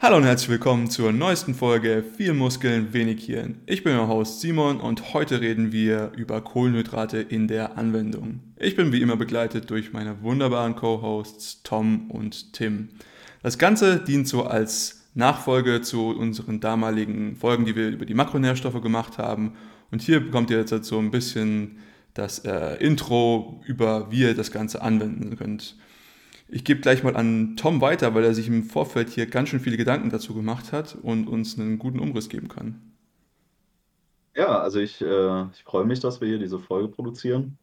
Hallo und herzlich willkommen zur neuesten Folge Viel Muskeln, wenig Hirn. Ich bin euer Host Simon und heute reden wir über Kohlenhydrate in der Anwendung. Ich bin wie immer begleitet durch meine wunderbaren Co-Hosts Tom und Tim. Das Ganze dient so als Nachfolge zu unseren damaligen Folgen, die wir über die Makronährstoffe gemacht haben. Und hier bekommt ihr jetzt so ein bisschen das äh, Intro über, wie ihr das Ganze anwenden könnt. Ich gebe gleich mal an Tom weiter, weil er sich im Vorfeld hier ganz schön viele Gedanken dazu gemacht hat und uns einen guten Umriss geben kann. Ja, also ich, äh, ich freue mich, dass wir hier diese Folge produzieren.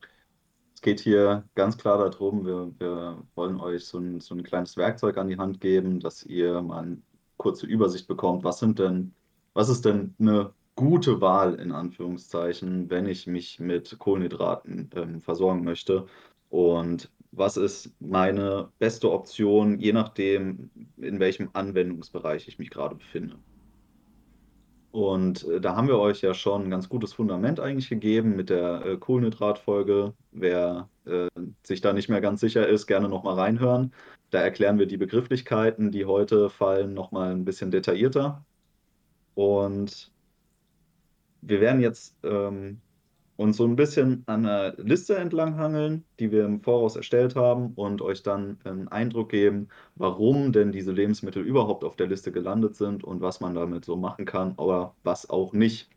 Es geht hier ganz klar darum, wir, wir wollen euch so ein, so ein kleines Werkzeug an die Hand geben, dass ihr mal eine kurze Übersicht bekommt, was sind denn, was ist denn eine gute Wahl in Anführungszeichen, wenn ich mich mit Kohlenhydraten ähm, versorgen möchte. Und was ist meine beste Option, je nachdem, in welchem Anwendungsbereich ich mich gerade befinde. Und äh, da haben wir euch ja schon ein ganz gutes Fundament eigentlich gegeben mit der äh, Kohlenhydratfolge. Wer äh, sich da nicht mehr ganz sicher ist, gerne nochmal reinhören. Da erklären wir die Begrifflichkeiten, die heute fallen, nochmal ein bisschen detaillierter. Und wir werden jetzt ähm, uns so ein bisschen an einer Liste entlanghangeln, die wir im Voraus erstellt haben und euch dann einen Eindruck geben, warum denn diese Lebensmittel überhaupt auf der Liste gelandet sind und was man damit so machen kann oder was auch nicht.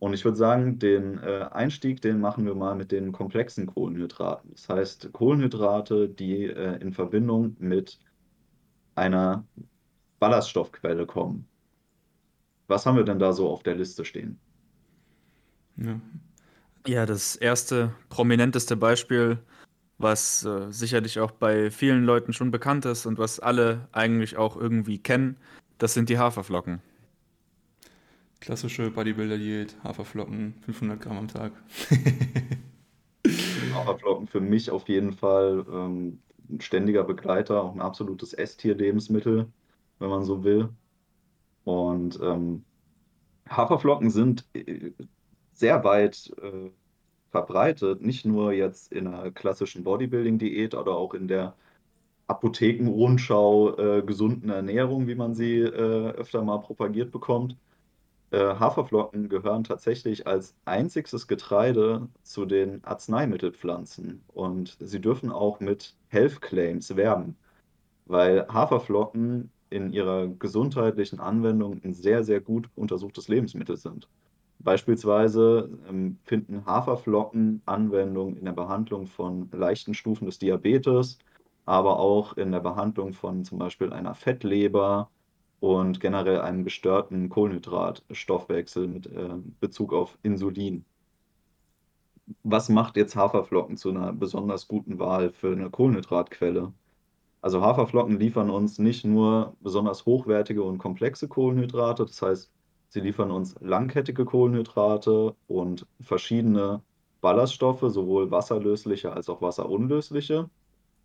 Und ich würde sagen, den äh, Einstieg, den machen wir mal mit den komplexen Kohlenhydraten. Das heißt, Kohlenhydrate, die äh, in Verbindung mit einer Ballaststoffquelle kommen. Was haben wir denn da so auf der Liste stehen? Ja. Ja, das erste prominenteste Beispiel, was äh, sicherlich auch bei vielen Leuten schon bekannt ist und was alle eigentlich auch irgendwie kennen, das sind die Haferflocken. Klassische Bodybuilder-Diät, Haferflocken, 500 Gramm am Tag. Haferflocken für mich auf jeden Fall ähm, ein ständiger Begleiter, auch ein absolutes S-Tier-Lebensmittel, wenn man so will. Und ähm, Haferflocken sind äh, sehr weit äh, verbreitet, nicht nur jetzt in einer klassischen Bodybuilding-Diät oder auch in der Apothekenrundschau äh, gesunden Ernährung, wie man sie äh, öfter mal propagiert bekommt. Äh, Haferflocken gehören tatsächlich als einziges Getreide zu den Arzneimittelpflanzen und sie dürfen auch mit Health Claims werben, weil Haferflocken in ihrer gesundheitlichen Anwendung ein sehr, sehr gut untersuchtes Lebensmittel sind. Beispielsweise ähm, finden Haferflocken Anwendung in der Behandlung von leichten Stufen des Diabetes, aber auch in der Behandlung von zum Beispiel einer Fettleber und generell einem gestörten Kohlenhydratstoffwechsel mit äh, Bezug auf Insulin. Was macht jetzt Haferflocken zu einer besonders guten Wahl für eine Kohlenhydratquelle? Also Haferflocken liefern uns nicht nur besonders hochwertige und komplexe Kohlenhydrate, das heißt Sie liefern uns langkettige Kohlenhydrate und verschiedene Ballaststoffe, sowohl wasserlösliche als auch wasserunlösliche.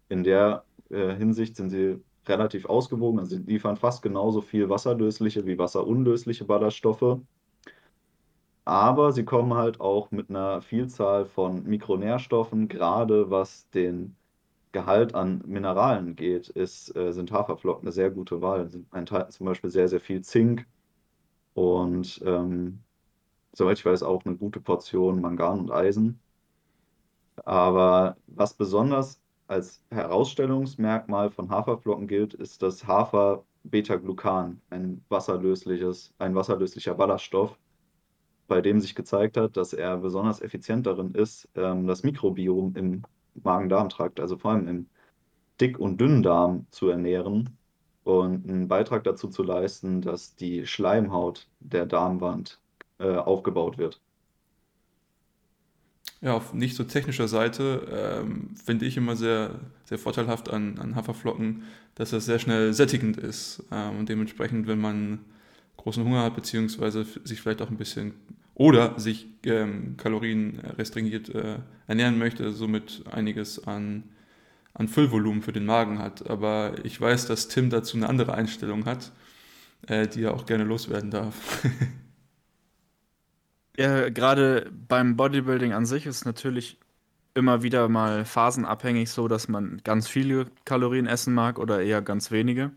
In der äh, Hinsicht sind sie relativ ausgewogen, also sie liefern fast genauso viel wasserlösliche wie wasserunlösliche Ballaststoffe. Aber sie kommen halt auch mit einer Vielzahl von Mikronährstoffen, gerade was den Gehalt an Mineralen geht, ist, äh, sind Haferflocken eine sehr gute Wahl. Sie enthalten zum Beispiel sehr, sehr viel Zink, und ähm, soweit ich weiß, auch eine gute Portion Mangan und Eisen. Aber was besonders als Herausstellungsmerkmal von Haferflocken gilt, ist das Hafer-Beta-Glucan, ein wasserlösliches, ein wasserlöslicher Ballaststoff, bei dem sich gezeigt hat, dass er besonders effizient darin ist, ähm, das Mikrobiom im Magen-Darm-Trakt, also vor allem im Dick- und Dünndarm zu ernähren und einen Beitrag dazu zu leisten, dass die Schleimhaut der Darmwand äh, aufgebaut wird. Ja, auf nicht so technischer Seite ähm, finde ich immer sehr, sehr vorteilhaft an, an Haferflocken, dass es sehr schnell sättigend ist. Ähm, und dementsprechend, wenn man großen Hunger hat, beziehungsweise sich vielleicht auch ein bisschen oder sich ähm, Kalorien restringiert äh, ernähren möchte, somit einiges an an Füllvolumen für den Magen hat. Aber ich weiß, dass Tim dazu eine andere Einstellung hat, äh, die er auch gerne loswerden darf. ja, gerade beim Bodybuilding an sich ist natürlich immer wieder mal phasenabhängig so, dass man ganz viele Kalorien essen mag oder eher ganz wenige.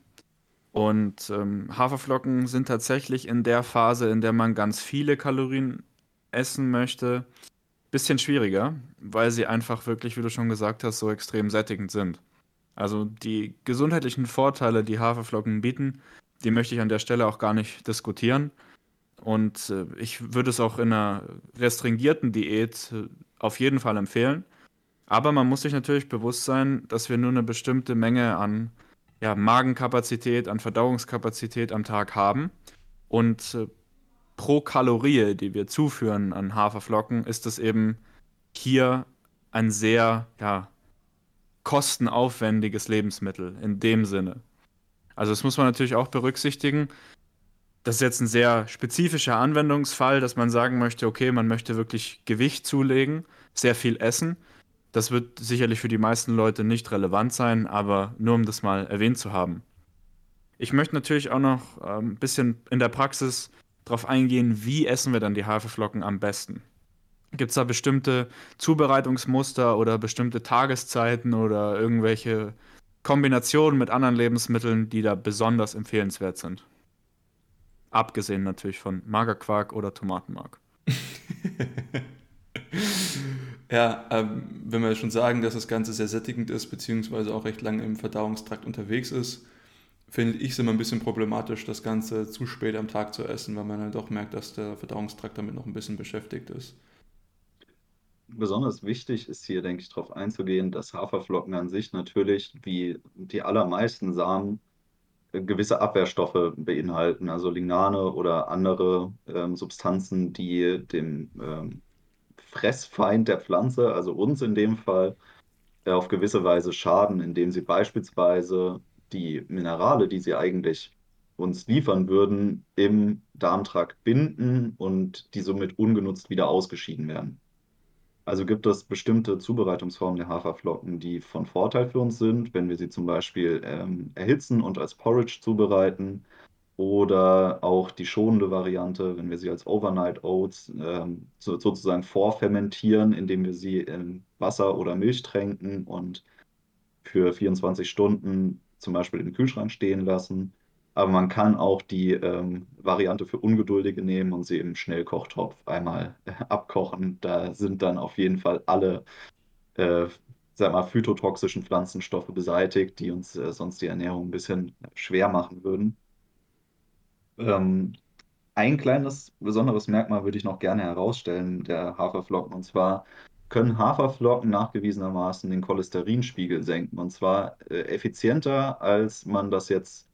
Und ähm, Haferflocken sind tatsächlich in der Phase, in der man ganz viele Kalorien essen möchte, bisschen schwieriger, weil sie einfach wirklich, wie du schon gesagt hast, so extrem sättigend sind. Also die gesundheitlichen Vorteile, die Haferflocken bieten, die möchte ich an der Stelle auch gar nicht diskutieren. Und äh, ich würde es auch in einer restringierten Diät äh, auf jeden Fall empfehlen. Aber man muss sich natürlich bewusst sein, dass wir nur eine bestimmte Menge an ja, Magenkapazität, an Verdauungskapazität am Tag haben. Und äh, pro Kalorie, die wir zuführen an Haferflocken, ist es eben hier ein sehr ja, kostenaufwendiges Lebensmittel in dem Sinne. Also das muss man natürlich auch berücksichtigen. Das ist jetzt ein sehr spezifischer Anwendungsfall, dass man sagen möchte, okay, man möchte wirklich Gewicht zulegen, sehr viel essen. Das wird sicherlich für die meisten Leute nicht relevant sein, aber nur um das mal erwähnt zu haben. Ich möchte natürlich auch noch ein bisschen in der Praxis darauf eingehen, wie essen wir dann die Haferflocken am besten. Gibt es da bestimmte Zubereitungsmuster oder bestimmte Tageszeiten oder irgendwelche Kombinationen mit anderen Lebensmitteln, die da besonders empfehlenswert sind? Abgesehen natürlich von Magerquark oder Tomatenmark. Ja, ähm, wenn wir schon sagen, dass das Ganze sehr sättigend ist, beziehungsweise auch recht lange im Verdauungstrakt unterwegs ist, finde ich es immer ein bisschen problematisch, das Ganze zu spät am Tag zu essen, weil man dann doch merkt, dass der Verdauungstrakt damit noch ein bisschen beschäftigt ist. Besonders wichtig ist hier, denke ich, darauf einzugehen, dass Haferflocken an sich natürlich, wie die allermeisten Samen, gewisse Abwehrstoffe beinhalten, also Lignane oder andere ähm, Substanzen, die dem ähm, Fressfeind der Pflanze, also uns in dem Fall, äh, auf gewisse Weise schaden, indem sie beispielsweise die Minerale, die sie eigentlich uns liefern würden, im Darmtrakt binden und die somit ungenutzt wieder ausgeschieden werden. Also gibt es bestimmte Zubereitungsformen der Haferflocken, die von Vorteil für uns sind, wenn wir sie zum Beispiel ähm, erhitzen und als Porridge zubereiten oder auch die schonende Variante, wenn wir sie als Overnight Oats ähm, so, sozusagen vorfermentieren, indem wir sie in Wasser oder Milch tränken und für 24 Stunden zum Beispiel im Kühlschrank stehen lassen. Aber man kann auch die ähm, Variante für Ungeduldige nehmen und sie im Schnellkochtopf einmal äh, abkochen. Da sind dann auf jeden Fall alle äh, sag mal, phytotoxischen Pflanzenstoffe beseitigt, die uns äh, sonst die Ernährung ein bisschen schwer machen würden. Ähm, ein kleines besonderes Merkmal würde ich noch gerne herausstellen der Haferflocken. Und zwar können Haferflocken nachgewiesenermaßen den Cholesterinspiegel senken. Und zwar äh, effizienter, als man das jetzt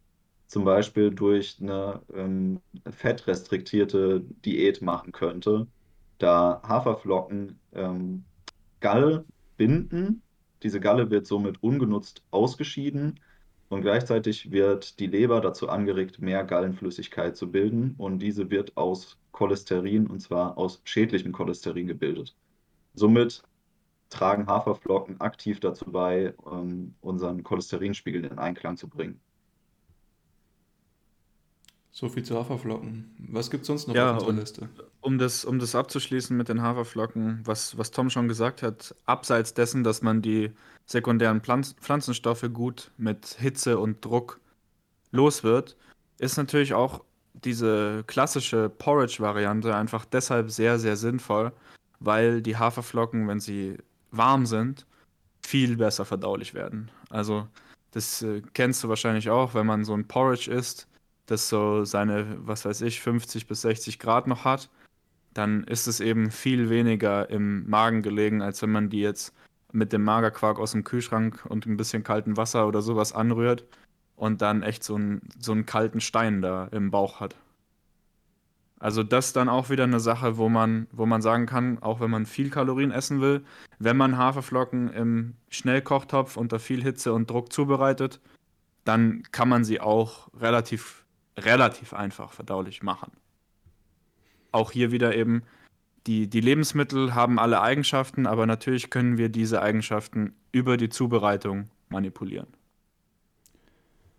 zum Beispiel durch eine ähm, fettrestriktierte Diät machen könnte, da Haferflocken ähm, Galle binden. Diese Galle wird somit ungenutzt ausgeschieden und gleichzeitig wird die Leber dazu angeregt, mehr Gallenflüssigkeit zu bilden. Und diese wird aus Cholesterin, und zwar aus schädlichem Cholesterin gebildet. Somit tragen Haferflocken aktiv dazu bei, um unseren Cholesterinspiegel in Einklang zu bringen. So viel zu Haferflocken. Was gibt es sonst noch Ja, auf unserer Liste? um das, um das abzuschließen mit den Haferflocken, was, was Tom schon gesagt hat, abseits dessen, dass man die sekundären Pflanz Pflanzenstoffe gut mit Hitze und Druck los wird, ist natürlich auch diese klassische Porridge-Variante einfach deshalb sehr, sehr sinnvoll, weil die Haferflocken, wenn sie warm sind, viel besser verdaulich werden. Also das äh, kennst du wahrscheinlich auch, wenn man so ein Porridge isst das so seine, was weiß ich, 50 bis 60 Grad noch hat, dann ist es eben viel weniger im Magen gelegen, als wenn man die jetzt mit dem Magerquark aus dem Kühlschrank und ein bisschen kaltem Wasser oder sowas anrührt und dann echt so einen, so einen kalten Stein da im Bauch hat. Also das ist dann auch wieder eine Sache, wo man, wo man sagen kann, auch wenn man viel Kalorien essen will, wenn man Haferflocken im Schnellkochtopf unter viel Hitze und Druck zubereitet, dann kann man sie auch relativ relativ einfach verdaulich machen. Auch hier wieder eben, die, die Lebensmittel haben alle Eigenschaften, aber natürlich können wir diese Eigenschaften über die Zubereitung manipulieren.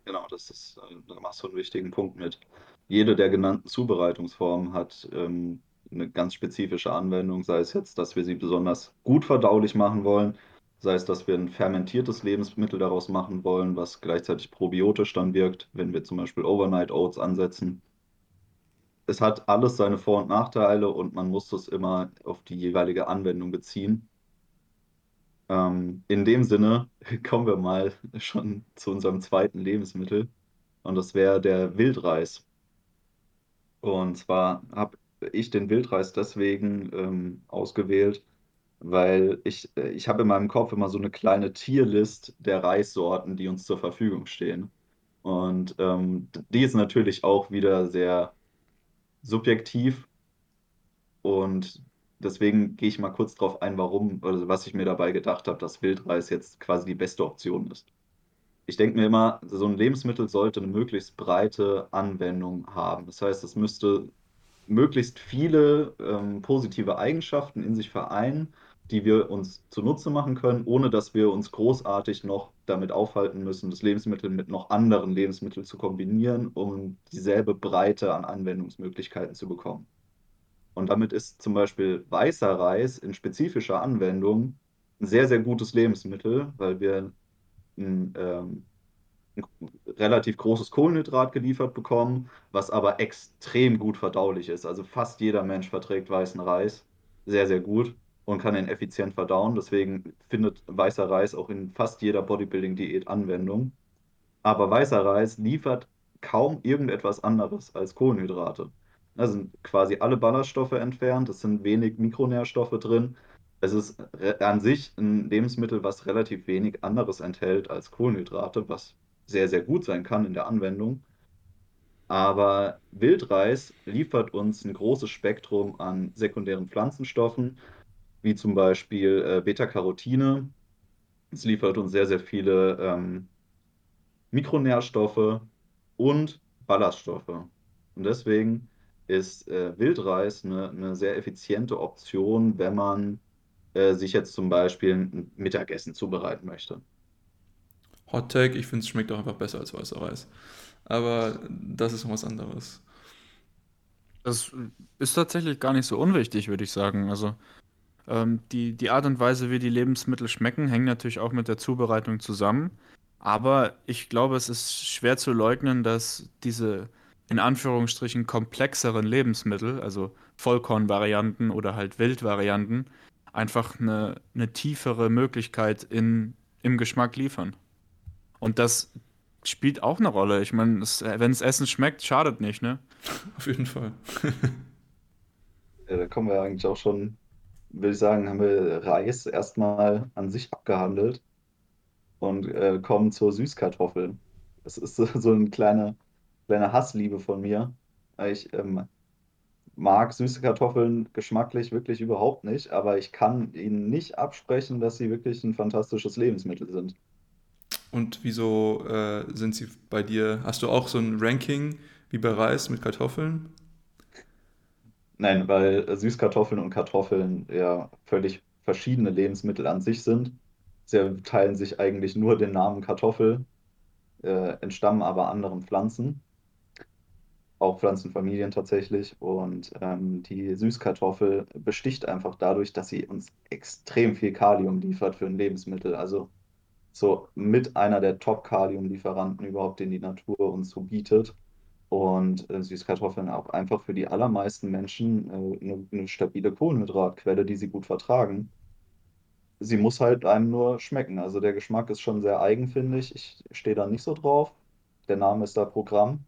Genau, das ist, da machst du einen wichtigen Punkt mit. Jede der genannten Zubereitungsformen hat ähm, eine ganz spezifische Anwendung, sei es jetzt, dass wir sie besonders gut verdaulich machen wollen Sei es, dass wir ein fermentiertes Lebensmittel daraus machen wollen, was gleichzeitig probiotisch dann wirkt, wenn wir zum Beispiel Overnight Oats ansetzen. Es hat alles seine Vor- und Nachteile und man muss das immer auf die jeweilige Anwendung beziehen. Ähm, in dem Sinne kommen wir mal schon zu unserem zweiten Lebensmittel und das wäre der Wildreis. Und zwar habe ich den Wildreis deswegen ähm, ausgewählt, weil ich, äh, ich habe in meinem Kopf immer so eine kleine Tierlist der Reissorten, die uns zur Verfügung stehen. Und ähm, die ist natürlich auch wieder sehr subjektiv und deswegen gehe ich mal kurz darauf ein, warum, also was ich mir dabei gedacht habe, dass Wildreis jetzt quasi die beste Option ist. Ich denke mir immer, so ein Lebensmittel sollte eine möglichst breite Anwendung haben. Das heißt, es müsste möglichst viele ähm, positive Eigenschaften in sich vereinen, die wir uns zunutze machen können, ohne dass wir uns großartig noch damit aufhalten müssen, das Lebensmittel mit noch anderen Lebensmitteln zu kombinieren, um dieselbe Breite an Anwendungsmöglichkeiten zu bekommen. Und damit ist zum Beispiel weißer Reis in spezifischer Anwendung ein sehr, sehr gutes Lebensmittel, weil wir ein, ähm, ein relativ großes Kohlenhydrat geliefert bekommen, was aber extrem gut verdaulich ist. Also fast jeder Mensch verträgt weißen Reis sehr, sehr gut und kann ihn effizient verdauen. Deswegen findet weißer Reis auch in fast jeder Bodybuilding-Diät Anwendung. Aber weißer Reis liefert kaum irgendetwas anderes als Kohlenhydrate. Da sind quasi alle Ballaststoffe entfernt, es sind wenig Mikronährstoffe drin. Es ist an sich ein Lebensmittel, was relativ wenig anderes enthält als Kohlenhydrate, was sehr, sehr gut sein kann in der Anwendung. Aber Wildreis liefert uns ein großes Spektrum an sekundären Pflanzenstoffen, wie zum Beispiel äh, Beta-Carotine. Es liefert uns sehr, sehr viele ähm, Mikronährstoffe und Ballaststoffe. Und deswegen ist äh, Wildreis eine, eine, sehr effiziente Option, wenn man äh, sich jetzt zum Beispiel ein Mittagessen zubereiten möchte. Hot Take, ich finde es schmeckt auch einfach besser als weißer Reis. Aber das ist noch was anderes. Das ist tatsächlich gar nicht so unwichtig, würde ich sagen. Also ähm, die, die Art und Weise, wie die Lebensmittel schmecken, hängt natürlich auch mit der Zubereitung zusammen. Aber ich glaube, es ist schwer zu leugnen, dass diese in Anführungsstrichen komplexeren Lebensmittel, also Vollkornvarianten oder halt Wildvarianten, einfach eine, eine tiefere Möglichkeit in, im Geschmack liefern. Und das spielt auch eine Rolle. Ich meine, wenn das Essen schmeckt, schadet nicht, ne? Auf jeden Fall. ja, da kommen wir eigentlich auch schon, würde ich sagen, haben wir Reis erstmal an sich abgehandelt und äh, kommen zur Süßkartoffel. Das ist so, so ein kleiner kleine Hassliebe von mir. Ich ähm, mag süße Kartoffeln geschmacklich wirklich überhaupt nicht, aber ich kann ihnen nicht absprechen, dass sie wirklich ein fantastisches Lebensmittel sind. Und wieso äh, sind sie bei dir? Hast du auch so ein Ranking wie bei Reis mit Kartoffeln? Nein, weil Süßkartoffeln und Kartoffeln ja völlig verschiedene Lebensmittel an sich sind. Sie teilen sich eigentlich nur den Namen Kartoffel, äh, entstammen aber anderen Pflanzen auch Pflanzenfamilien tatsächlich. Und ähm, die Süßkartoffel besticht einfach dadurch, dass sie uns extrem viel Kalium liefert für ein Lebensmittel. Also so mit einer der Top-Kalium-Lieferanten überhaupt, den die Natur uns so bietet. Und äh, Süßkartoffeln auch einfach für die allermeisten Menschen äh, eine, eine stabile Kohlenhydratquelle, die sie gut vertragen. Sie muss halt einem nur schmecken. Also der Geschmack ist schon sehr eigen, finde ich. Ich stehe da nicht so drauf. Der Name ist da Programm.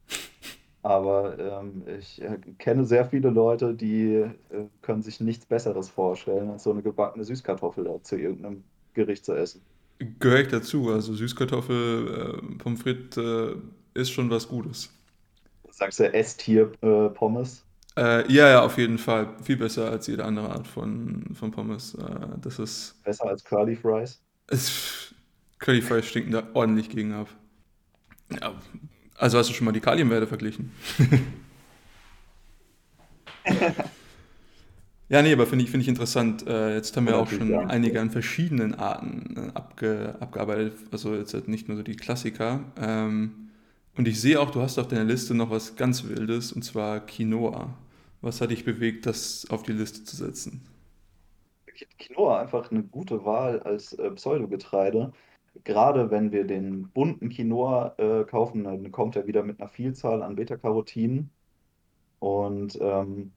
Aber ähm, ich äh, kenne sehr viele Leute, die äh, können sich nichts Besseres vorstellen, als so eine gebackene Süßkartoffel da zu irgendeinem Gericht zu essen. Gehöre ich dazu. Also Süßkartoffel, äh, Pommes frites äh, ist schon was Gutes. Sagst du S-Tier-Pommes? Äh, ja, ja, auf jeden Fall. Viel besser als jede andere Art von, von Pommes. Äh, das ist. Besser als Curly Fries? Es, Curly Fries stinken da ordentlich gegen ab. Ja, also hast du schon mal die Kaliumwerte verglichen? ja, nee, aber finde ich, find ich interessant. Äh, jetzt haben wir auch schon einige an verschiedenen Arten äh, abge, abgearbeitet. Also jetzt halt nicht nur so die Klassiker. Ähm, und ich sehe auch, du hast auf deiner Liste noch was ganz Wildes, und zwar Quinoa. Was hat dich bewegt, das auf die Liste zu setzen? Quinoa einfach eine gute Wahl als äh, Pseudogetreide. Gerade wenn wir den bunten Quinoa äh, kaufen, dann kommt er wieder mit einer Vielzahl an Beta-Carotinen und ähm,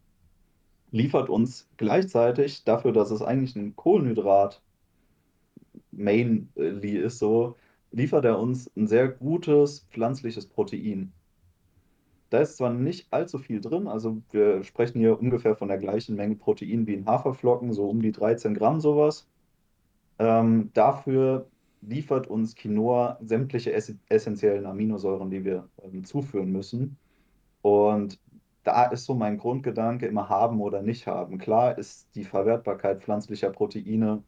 liefert uns gleichzeitig dafür, dass es eigentlich ein Kohlenhydrat mainly ist, so liefert er uns ein sehr gutes pflanzliches Protein. Da ist zwar nicht allzu viel drin, also wir sprechen hier ungefähr von der gleichen Menge Protein wie in Haferflocken, so um die 13 Gramm sowas. Ähm, dafür liefert uns Quinoa sämtliche ess essentiellen Aminosäuren, die wir ähm, zuführen müssen. Und da ist so mein Grundgedanke immer haben oder nicht haben. Klar ist die Verwertbarkeit pflanzlicher Proteine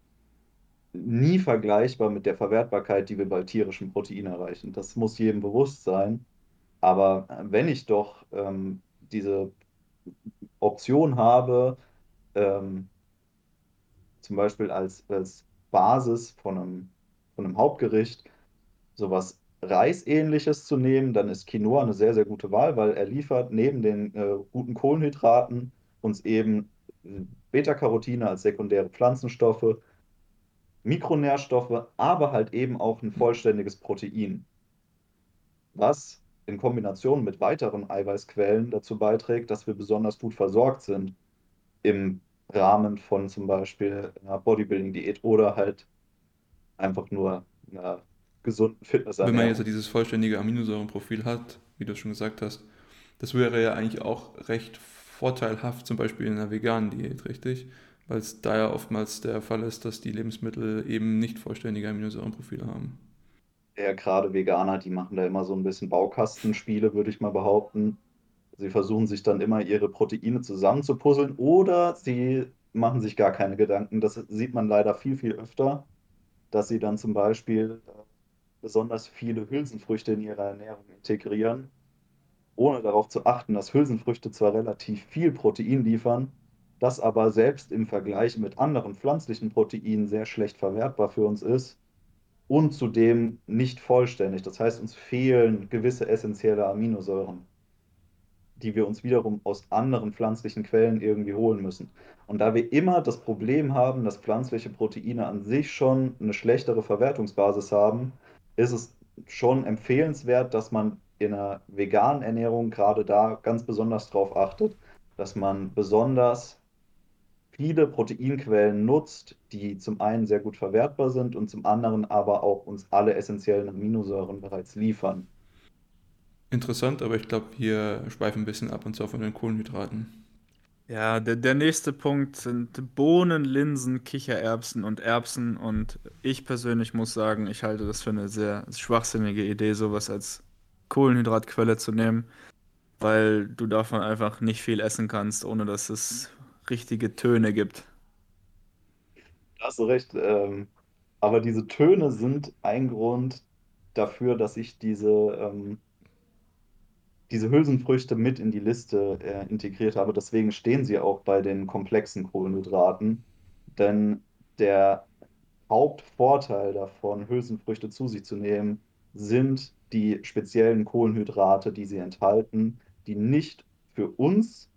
nie vergleichbar mit der Verwertbarkeit, die wir bei tierischen Proteinen erreichen. Das muss jedem bewusst sein. Aber wenn ich doch ähm, diese Option habe, ähm, zum Beispiel als, als Basis von einem, von einem Hauptgericht sowas Reisähnliches zu nehmen, dann ist Quinoa eine sehr, sehr gute Wahl, weil er liefert neben den äh, guten Kohlenhydraten uns eben äh, Beta-Carotine als sekundäre Pflanzenstoffe, Mikronährstoffe, aber halt eben auch ein vollständiges Protein, was in Kombination mit weiteren Eiweißquellen dazu beiträgt, dass wir besonders gut versorgt sind im Rahmen von zum Beispiel einer Bodybuilding-Diät oder halt einfach nur einer gesunden Fitnessernährung. Wenn man jetzt dieses vollständige Aminosäurenprofil hat, wie du schon gesagt hast, das wäre ja eigentlich auch recht vorteilhaft, zum Beispiel in einer veganen Diät, richtig? Weil es da ja oftmals der Fall ist, dass die Lebensmittel eben nicht vollständige Aminosäurenprofile haben eher gerade Veganer, die machen da immer so ein bisschen Baukastenspiele, würde ich mal behaupten. Sie versuchen sich dann immer ihre Proteine zusammenzupuzzeln oder sie machen sich gar keine Gedanken. Das sieht man leider viel, viel öfter, dass sie dann zum Beispiel äh, besonders viele Hülsenfrüchte in ihre Ernährung integrieren, ohne darauf zu achten, dass Hülsenfrüchte zwar relativ viel Protein liefern, das aber selbst im Vergleich mit anderen pflanzlichen Proteinen sehr schlecht verwertbar für uns ist und zudem nicht vollständig. Das heißt, uns fehlen gewisse essentielle Aminosäuren, die wir uns wiederum aus anderen pflanzlichen Quellen irgendwie holen müssen. Und da wir immer das Problem haben, dass pflanzliche Proteine an sich schon eine schlechtere Verwertungsbasis haben, ist es schon empfehlenswert, dass man in einer veganen Ernährung gerade da ganz besonders darauf achtet, dass man besonders viele Proteinquellen nutzt, die zum einen sehr gut verwertbar sind und zum anderen aber auch uns alle essentiellen Aminosäuren bereits liefern. Interessant, aber ich glaube, wir schweifen ein bisschen ab und zwar von den Kohlenhydraten. Ja, der, der nächste Punkt sind Bohnen, Linsen, Kichererbsen und Erbsen. Und ich persönlich muss sagen, ich halte das für eine sehr schwachsinnige Idee, sowas als Kohlenhydratquelle zu nehmen, weil du davon einfach nicht viel essen kannst, ohne dass es richtige Töne gibt. Da hast du recht. Ähm, aber diese Töne sind ein Grund dafür, dass ich diese, ähm, diese Hülsenfrüchte mit in die Liste äh, integriert habe. Deswegen stehen sie auch bei den komplexen Kohlenhydraten. Denn der Hauptvorteil davon, Hülsenfrüchte zu sich zu nehmen, sind die speziellen Kohlenhydrate, die sie enthalten, die nicht für uns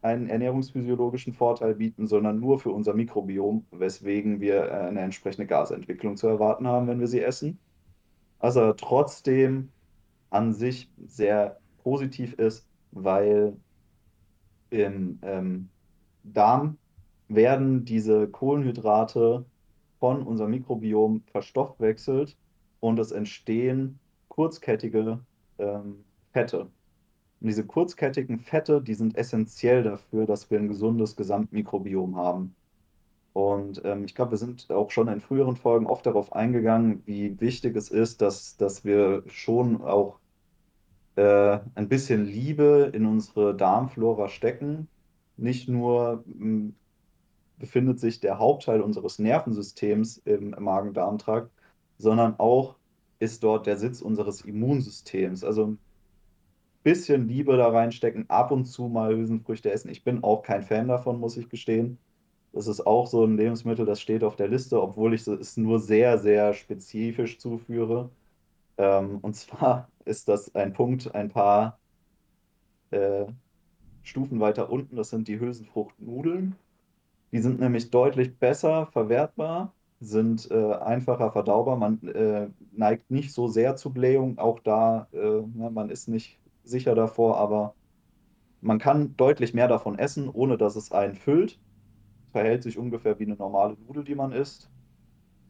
einen ernährungsphysiologischen Vorteil bieten, sondern nur für unser Mikrobiom, weswegen wir äh, eine entsprechende Gasentwicklung zu erwarten haben, wenn wir sie essen. Also trotzdem an sich sehr positiv ist, weil im ähm, Darm werden diese Kohlenhydrate von unserem Mikrobiom verstoffwechselt und es entstehen kurzkettige ähm, Fette. Und diese kurzkettigen Fette, die sind essentiell dafür, dass wir ein gesundes Gesamtmikrobiom haben. Und ähm, ich glaube, wir sind auch schon in früheren Folgen oft darauf eingegangen, wie wichtig es ist, dass, dass wir schon auch äh, ein bisschen Liebe in unsere Darmflora stecken. Nicht nur hm, befindet sich der Hauptteil unseres Nervensystems im Magen-Darm-Trakt, sondern auch ist dort der Sitz unseres Immunsystems. Also bisschen Liebe da reinstecken, ab und zu mal Hülsenfrüchte essen. Ich bin auch kein Fan davon, muss ich gestehen. Das ist auch so ein Lebensmittel, das steht auf der Liste, obwohl ich es nur sehr, sehr spezifisch zuführe. Ähm, und zwar ist das ein Punkt, ein paar äh, Stufen weiter unten. Das sind die Hülsenfruchtnudeln. Die sind nämlich deutlich besser verwertbar, sind äh, einfacher verdaubar. Man äh, neigt nicht so sehr zu Blähung. Auch da, äh, ne, man ist nicht sicher davor, aber man kann deutlich mehr davon essen, ohne dass es einen füllt. Verhält sich ungefähr wie eine normale Nudel, die man isst.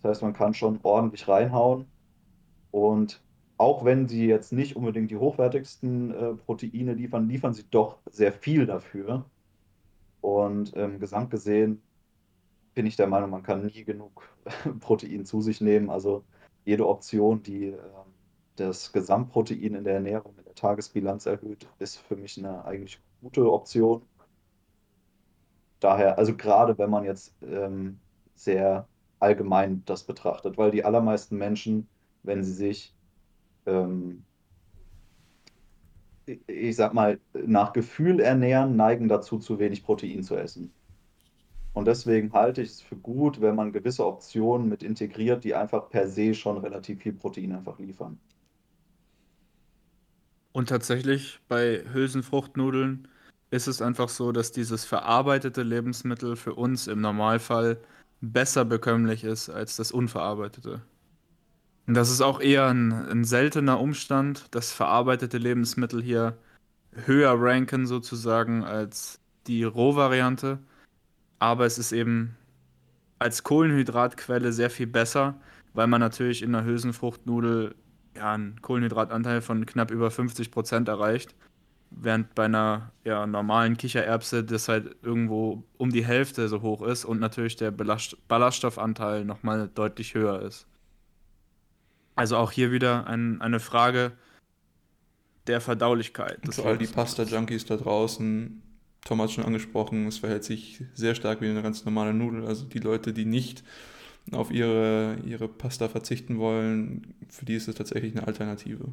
Das heißt, man kann schon ordentlich reinhauen. Und auch wenn sie jetzt nicht unbedingt die hochwertigsten äh, Proteine liefern, liefern sie doch sehr viel dafür. Und ähm, gesamt gesehen bin ich der Meinung, man kann nie genug Protein zu sich nehmen. Also jede Option, die äh, das Gesamtprotein in der Ernährung, in der Tagesbilanz erhöht, ist für mich eine eigentlich gute Option. Daher, also gerade wenn man jetzt ähm, sehr allgemein das betrachtet, weil die allermeisten Menschen, wenn sie sich, ähm, ich sag mal, nach Gefühl ernähren, neigen dazu, zu wenig Protein zu essen. Und deswegen halte ich es für gut, wenn man gewisse Optionen mit integriert, die einfach per se schon relativ viel Protein einfach liefern. Und tatsächlich bei Hülsenfruchtnudeln ist es einfach so, dass dieses verarbeitete Lebensmittel für uns im Normalfall besser bekömmlich ist als das unverarbeitete. Das ist auch eher ein, ein seltener Umstand, dass verarbeitete Lebensmittel hier höher ranken sozusagen als die Rohvariante. Aber es ist eben als Kohlenhydratquelle sehr viel besser, weil man natürlich in einer Hülsenfruchtnudel ja, einen Kohlenhydratanteil von knapp über 50 Prozent erreicht, während bei einer ja, normalen Kichererbse das halt irgendwo um die Hälfte so hoch ist und natürlich der Ballaststoffanteil nochmal deutlich höher ist. Also auch hier wieder ein, eine Frage der Verdaulichkeit. Für all die Pasta-Junkies da draußen, Tom hat schon angesprochen, es verhält sich sehr stark wie eine ganz normale Nudel. Also die Leute, die nicht auf ihre, ihre Pasta verzichten wollen, für die ist es tatsächlich eine Alternative.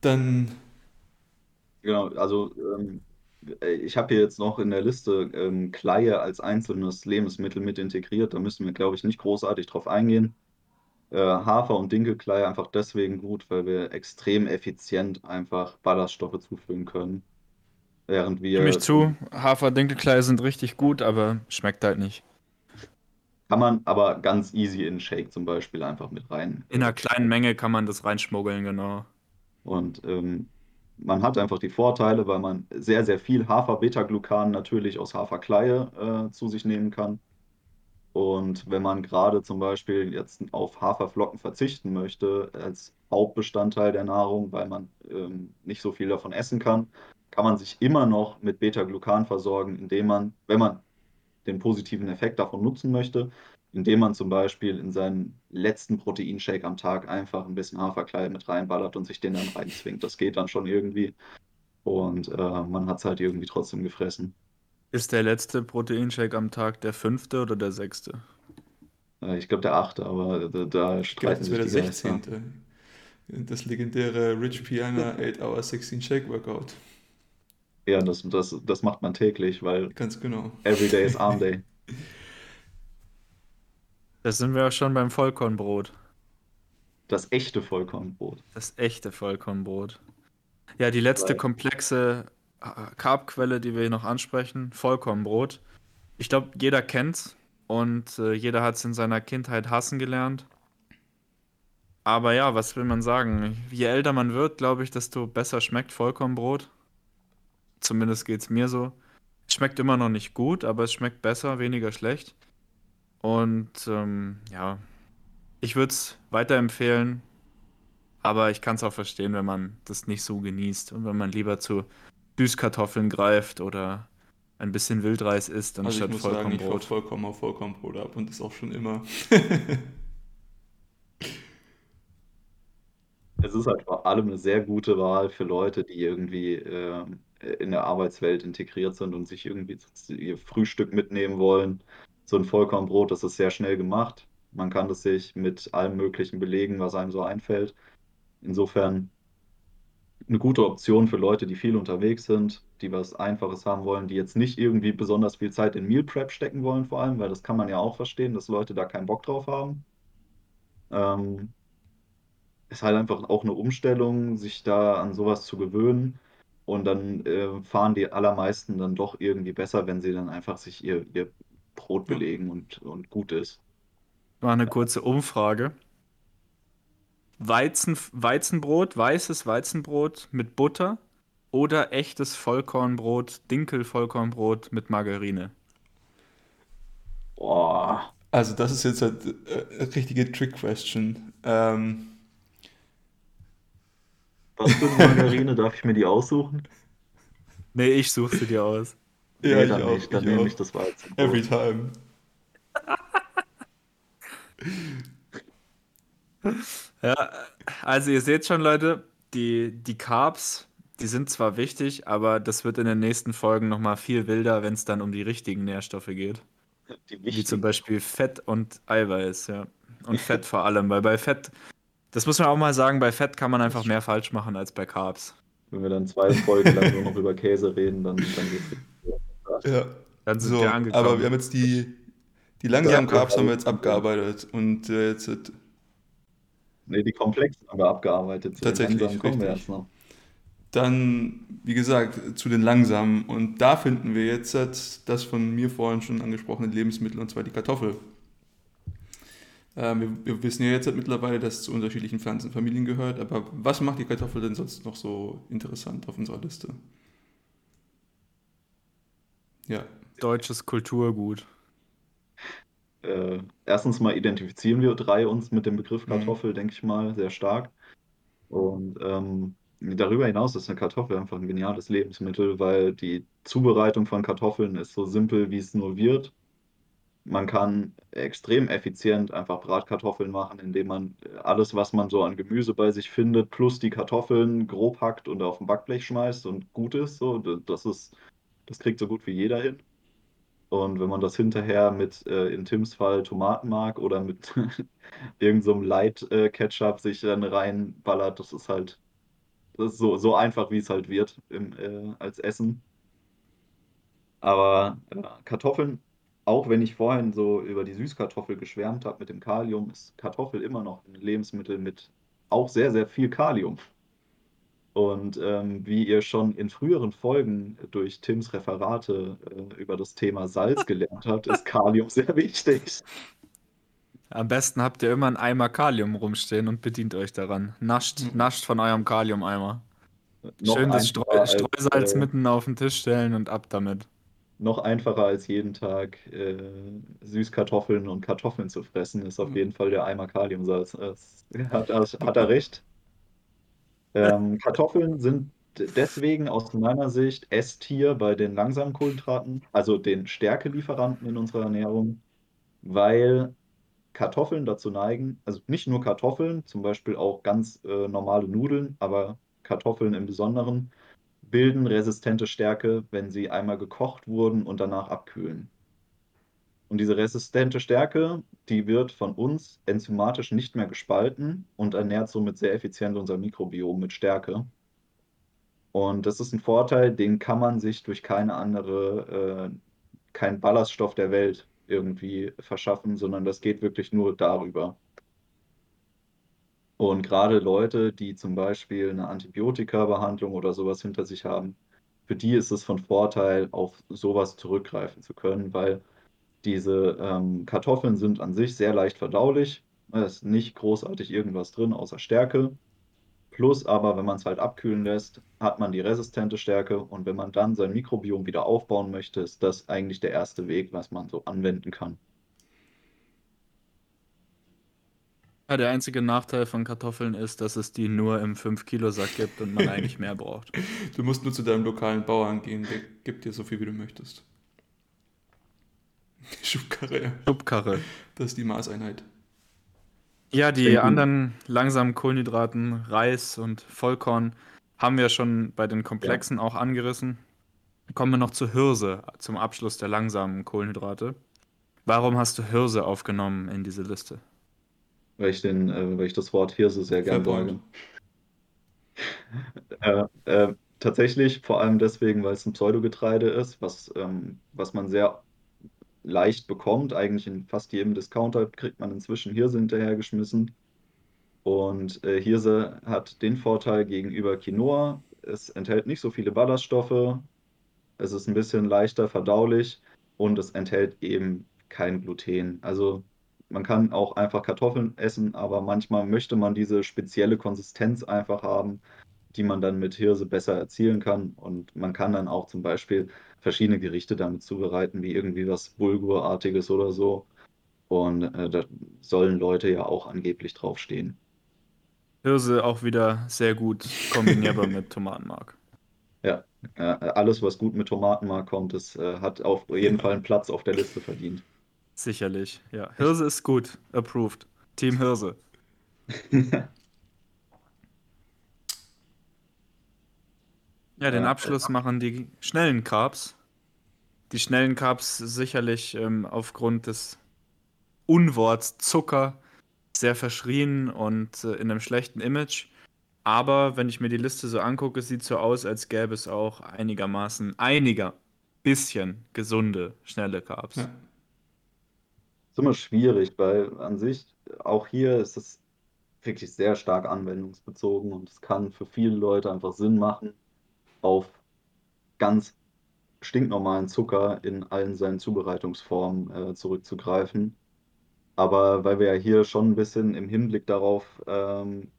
Dann. Genau, also ähm, ich habe hier jetzt noch in der Liste ähm, Kleie als einzelnes Lebensmittel mit integriert. Da müssen wir, glaube ich, nicht großartig drauf eingehen. Äh, Hafer- und Dinkelkleie einfach deswegen gut, weil wir extrem effizient einfach Ballaststoffe zuführen können. Während wir. Mich zu, Hafer-Dinkelkleie sind richtig gut, aber schmeckt halt nicht. Kann man aber ganz easy in Shake zum Beispiel einfach mit rein. In einer kleinen Menge kann man das reinschmuggeln, genau. Und ähm, man hat einfach die Vorteile, weil man sehr, sehr viel Hafer-Beta-Glucan natürlich aus Haferkleie äh, zu sich nehmen kann. Und wenn man gerade zum Beispiel jetzt auf Haferflocken verzichten möchte als Hauptbestandteil der Nahrung, weil man ähm, nicht so viel davon essen kann, kann man sich immer noch mit Beta-Glucan versorgen, indem man, wenn man den positiven Effekt davon nutzen möchte, indem man zum Beispiel in seinen letzten Proteinshake am Tag einfach ein bisschen Haferkleie mit reinballert und sich den dann reinzwingt. Das geht dann schon irgendwie. Und äh, man hat es halt irgendwie trotzdem gefressen. Ist der letzte Proteinshake am Tag der fünfte oder der sechste? Äh, ich glaube der achte, aber da, da streiten sich die 16. Das legendäre Rich Piana 8 Hour 16 Shake Workout. Ja, das, das, das macht man täglich, weil Ganz genau. every day is Arm Day. Da sind wir auch schon beim Vollkornbrot. Das echte Vollkornbrot. Das echte Vollkornbrot. Ja, die letzte Weil- komplexe äh, Carbquelle, die wir hier noch ansprechen, Vollkornbrot. Ich glaube, jeder kennt's und äh, jeder hat es in seiner Kindheit hassen gelernt. Aber ja, was will man sagen? Je älter man wird, glaube ich, desto besser schmeckt Vollkornbrot. Zumindest geht's mir so. Es schmeckt immer noch nicht gut, aber es schmeckt besser, weniger schlecht. Und ähm, ja, ich würde es weiterempfehlen, aber ich kann es auch verstehen, wenn man das nicht so genießt und wenn man lieber zu Süßkartoffeln greift oder ein bisschen Wildreis isst Also ich anstatt muss sagen, ich Vollkornbrot. vollkommen auf Vollkornbrot ab und das auch schon immer. Es ist halt vor allem eine sehr gute Wahl für Leute, die irgendwie ähm, in der Arbeitswelt integriert sind und sich irgendwie ihr Frühstück mitnehmen wollen. So ein Vollkornbrot, das ist sehr schnell gemacht. Man kann das sich mit allem Möglichen belegen, was einem so einfällt. Insofern eine gute Option für Leute, die viel unterwegs sind, die was Einfaches haben wollen, die jetzt nicht irgendwie besonders viel Zeit in Meal Prep stecken wollen, vor allem, weil das kann man ja auch verstehen, dass Leute da keinen Bock drauf haben. Ähm, ist halt einfach auch eine Umstellung, sich da an sowas zu gewöhnen. Und dann äh, fahren die allermeisten dann doch irgendwie besser, wenn sie dann einfach sich ihr, ihr Brot belegen und, und gut ist. War eine kurze Umfrage. Weizen, Weizenbrot, weißes Weizenbrot mit Butter oder echtes Vollkornbrot, Dinkel-Vollkornbrot mit Margarine? Boah. Also das ist jetzt halt äh, eine richtige Trick-Question. Ähm. Was für eine Margarine? Darf ich mir die aussuchen? Nee, ich suche sie dir aus. Ja, nee, dann auch, nicht. Dann ich nehme auch. ich das Weizenbrot. Every time. ja, also ihr seht schon, Leute, die, die Carbs die sind zwar wichtig, aber das wird in den nächsten Folgen nochmal viel wilder, wenn es dann um die richtigen Nährstoffe geht. Wie zum Beispiel Fett und Eiweiß, ja. Und Fett vor allem, weil bei Fett, das muss man auch mal sagen, bei Fett kann man einfach mehr falsch machen als bei Carbs. Wenn wir dann zwei Folgen lang nur noch über Käse reden, dann, dann geht's. Ja. Dann sind so, wir angekommen. Aber wir haben jetzt die, die langsamen Carbs haben wir jetzt abgearbeitet und äh, jetzt. Ne, die komplexen haben wir abgearbeitet. Tatsächlich. Kommen wir erst noch. Dann, wie gesagt, zu den langsamen. Und da finden wir jetzt das von mir vorhin schon angesprochene Lebensmittel, und zwar die Kartoffel. Ähm, wir, wir, wissen ja jetzt halt mittlerweile, dass es zu unterschiedlichen Pflanzenfamilien gehört, aber was macht die Kartoffel denn sonst noch so interessant auf unserer Liste? Ja. Deutsches Kulturgut. Äh, erstens mal identifizieren wir drei uns mit dem Begriff mhm. Kartoffel, mhm. denke ich mal, sehr stark. Und ähm, Darüber hinaus ist eine Kartoffel einfach ein geniales Lebensmittel, weil die Zubereitung von Kartoffeln ist so simpel, wie es nur wird. Man kann extrem effizient einfach Bratkartoffeln machen, indem man alles, was man so an Gemüse bei sich findet, plus die Kartoffeln grob hackt und auf ein Backblech schmeißt und gut ist. So, das ist, das kriegt so gut wie jeder hin. Und wenn man das hinterher mit, äh, in Tims Fall, Tomatenmark oder mit irgendeinem so Light-Ketchup sich dann reinballert, das ist halt das ist so, so einfach, wie es halt wird im, äh, als Essen. Aber äh, Kartoffeln, auch wenn ich vorhin so über die Süßkartoffel geschwärmt habe mit dem Kalium, ist Kartoffel immer noch ein Lebensmittel mit auch sehr, sehr viel Kalium. Und ähm, wie ihr schon in früheren Folgen durch Tims Referate äh, über das Thema Salz gelernt habt, ist Kalium sehr wichtig. Am besten habt ihr immer einen Eimer Kalium rumstehen und bedient euch daran. Nascht, mhm. nascht von eurem Kalium-Eimer. Schön das Streu Streusalz als, äh, mitten auf den Tisch stellen und ab damit. Noch einfacher als jeden Tag äh, Süßkartoffeln und Kartoffeln zu fressen, ist auf mhm. jeden Fall der Eimer Kaliumsalz. Hat, hat er recht. Ähm, Kartoffeln sind deswegen aus meiner Sicht S-Tier bei den langsamen Kohlenhydraten, also den Stärkelieferanten in unserer Ernährung, weil Kartoffeln dazu neigen, also nicht nur Kartoffeln, zum Beispiel auch ganz äh, normale Nudeln, aber Kartoffeln im Besonderen, bilden resistente Stärke, wenn sie einmal gekocht wurden und danach abkühlen. Und diese resistente Stärke, die wird von uns enzymatisch nicht mehr gespalten und ernährt somit sehr effizient unser Mikrobiom mit Stärke. Und das ist ein Vorteil, den kann man sich durch keine andere, äh, kein Ballaststoff der Welt irgendwie verschaffen, sondern das geht wirklich nur darüber. Und gerade Leute, die zum Beispiel eine Antibiotika-Behandlung oder sowas hinter sich haben, für die ist es von Vorteil, auf sowas zurückgreifen zu können, weil diese ähm, Kartoffeln sind an sich sehr leicht verdaulich. Da ist nicht großartig irgendwas drin, außer Stärke. Plus aber, wenn man es halt abkühlen lässt, hat man die resistente Stärke und wenn man dann sein Mikrobiom wieder aufbauen möchte, ist das eigentlich der erste Weg, was man so anwenden kann. Ja, der einzige Nachteil von Kartoffeln ist, dass es die nur im 5-Kilo-Sack gibt und man eigentlich mehr braucht. Du musst nur zu deinem lokalen Bauern gehen, der gibt dir so viel, wie du möchtest. Schubkarre. Schubkarre. Das ist die Maßeinheit. Ja, die Trinken. anderen langsamen Kohlenhydraten, Reis und Vollkorn, haben wir schon bei den Komplexen ja. auch angerissen. Kommen wir noch zu Hirse zum Abschluss der langsamen Kohlenhydrate. Warum hast du Hirse aufgenommen in diese Liste? Weil ich, den, äh, weil ich das Wort Hirse sehr gerne sage. äh, äh, tatsächlich, vor allem deswegen, weil es ein Pseudogetreide ist, was, ähm, was man sehr leicht bekommt. Eigentlich in fast jedem Discounter kriegt man inzwischen Hirse hinterhergeschmissen. Und äh, Hirse hat den Vorteil gegenüber Quinoa, es enthält nicht so viele Ballaststoffe, es ist ein bisschen leichter verdaulich und es enthält eben kein Gluten. Also man kann auch einfach Kartoffeln essen, aber manchmal möchte man diese spezielle Konsistenz einfach haben, die man dann mit Hirse besser erzielen kann. Und man kann dann auch zum Beispiel verschiedene Gerichte damit zubereiten, wie irgendwie was Bulgurartiges oder so. Und äh, da sollen Leute ja auch angeblich draufstehen. Hirse auch wieder sehr gut kombinierbar mit Tomatenmark. Ja, äh, alles, was gut mit Tomatenmark kommt, das äh, hat auf jeden Fall einen Platz auf der Liste verdient. Sicherlich, ja. Hirse ist gut. Approved. Team Hirse. ja, den Abschluss machen die schnellen Carbs. Die schnellen Carbs sicherlich ähm, aufgrund des Unworts Zucker sehr verschrien und äh, in einem schlechten Image. Aber wenn ich mir die Liste so angucke, sieht so aus, als gäbe es auch einigermaßen, einiger, bisschen gesunde, schnelle Carbs. Ja. Ist immer schwierig, weil an sich, auch hier ist es wirklich sehr stark anwendungsbezogen und es kann für viele Leute einfach Sinn machen, auf ganz stinknormalen Zucker in allen seinen Zubereitungsformen äh, zurückzugreifen. Aber weil wir ja hier schon ein bisschen im Hinblick darauf ähm,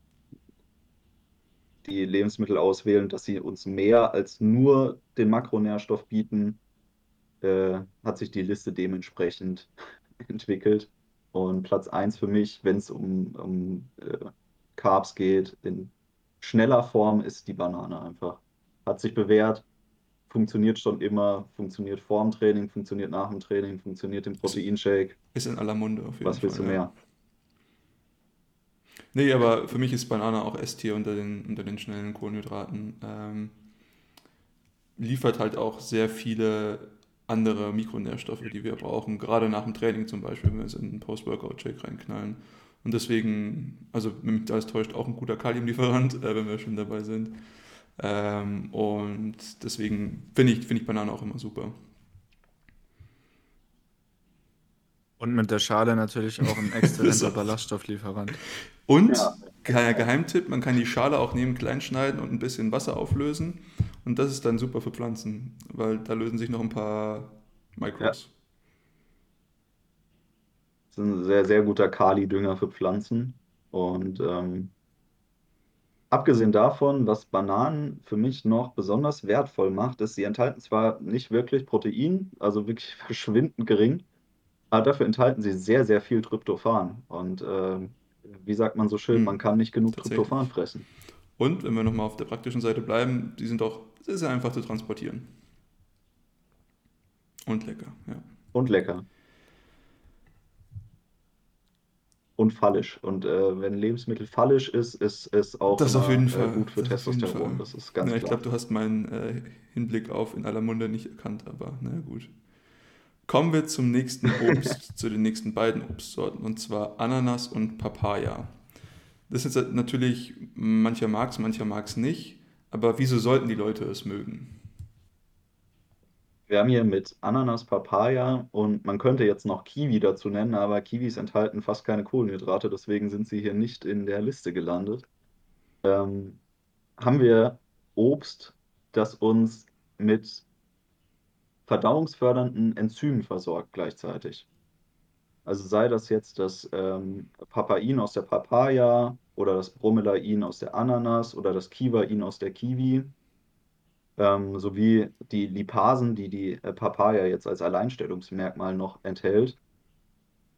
die Lebensmittel auswählen, dass sie uns mehr als nur den Makronährstoff bieten, äh, hat sich die Liste dementsprechend entwickelt. Und Platz 1 für mich, wenn es um, um äh, Carbs geht, in schneller Form ist die Banane einfach. Hat sich bewährt, funktioniert schon immer, funktioniert vor dem Training, funktioniert nach dem Training, funktioniert im Proteinshake. Ist in aller Munde auf jeden Was Fall. Was willst du mehr? Ja. Nee, aber für mich ist Banane auch S-Tier unter den, unter den schnellen Kohlenhydraten. Ähm, liefert halt auch sehr viele andere Mikronährstoffe, die wir brauchen, gerade nach dem Training zum Beispiel, wenn wir es in einen Post-Workout-Shake reinknallen. Und deswegen, also mich das täuscht, auch ein guter Kaliumlieferant, äh, wenn wir schon dabei sind. Ähm, und deswegen finde ich, find ich Banane auch immer super. Und mit der Schale natürlich auch ein exzellenter Ballaststofflieferant. Und, ja. Geheimtipp, man kann die Schale auch nehmen, klein schneiden und ein bisschen Wasser auflösen. Und das ist dann super für Pflanzen, weil da lösen sich noch ein paar Mikros. Ja. Das ist ein sehr, sehr guter Kali-Dünger für Pflanzen. Und ähm, Abgesehen davon, was Bananen für mich noch besonders wertvoll macht, ist, sie enthalten zwar nicht wirklich Protein, also wirklich verschwindend gering, aber dafür enthalten sie sehr, sehr viel Tryptophan. Und äh, wie sagt man so schön, hm, man kann nicht genug Tryptophan fressen. Und wenn wir nochmal auf der praktischen Seite bleiben, die sind auch sehr, sehr einfach zu transportieren. Und lecker, ja. Und lecker. Und fallisch. Und äh, wenn Lebensmittel fallisch ist, ist es auch das auf jeden äh, Fall. gut für das Testosteron. Das ist ganz ja, Ich glaube, du hast meinen äh, Hinblick auf in aller Munde nicht erkannt, aber na gut. Kommen wir zum nächsten Obst, zu den nächsten beiden Obstsorten, und zwar Ananas und Papaya. Das ist natürlich, mancher mag es, mancher mag es nicht, aber wieso sollten die Leute es mögen? Wir haben hier mit Ananas, Papaya und man könnte jetzt noch Kiwi dazu nennen, aber Kiwis enthalten fast keine Kohlenhydrate, deswegen sind sie hier nicht in der Liste gelandet. Ähm, haben wir Obst, das uns mit verdauungsfördernden Enzymen versorgt gleichzeitig. Also sei das jetzt das ähm, Papain aus der Papaya oder das Bromelain aus der Ananas oder das Kiwain aus der Kiwi ähm, sowie die Lipasen, die die äh, Papaya jetzt als Alleinstellungsmerkmal noch enthält.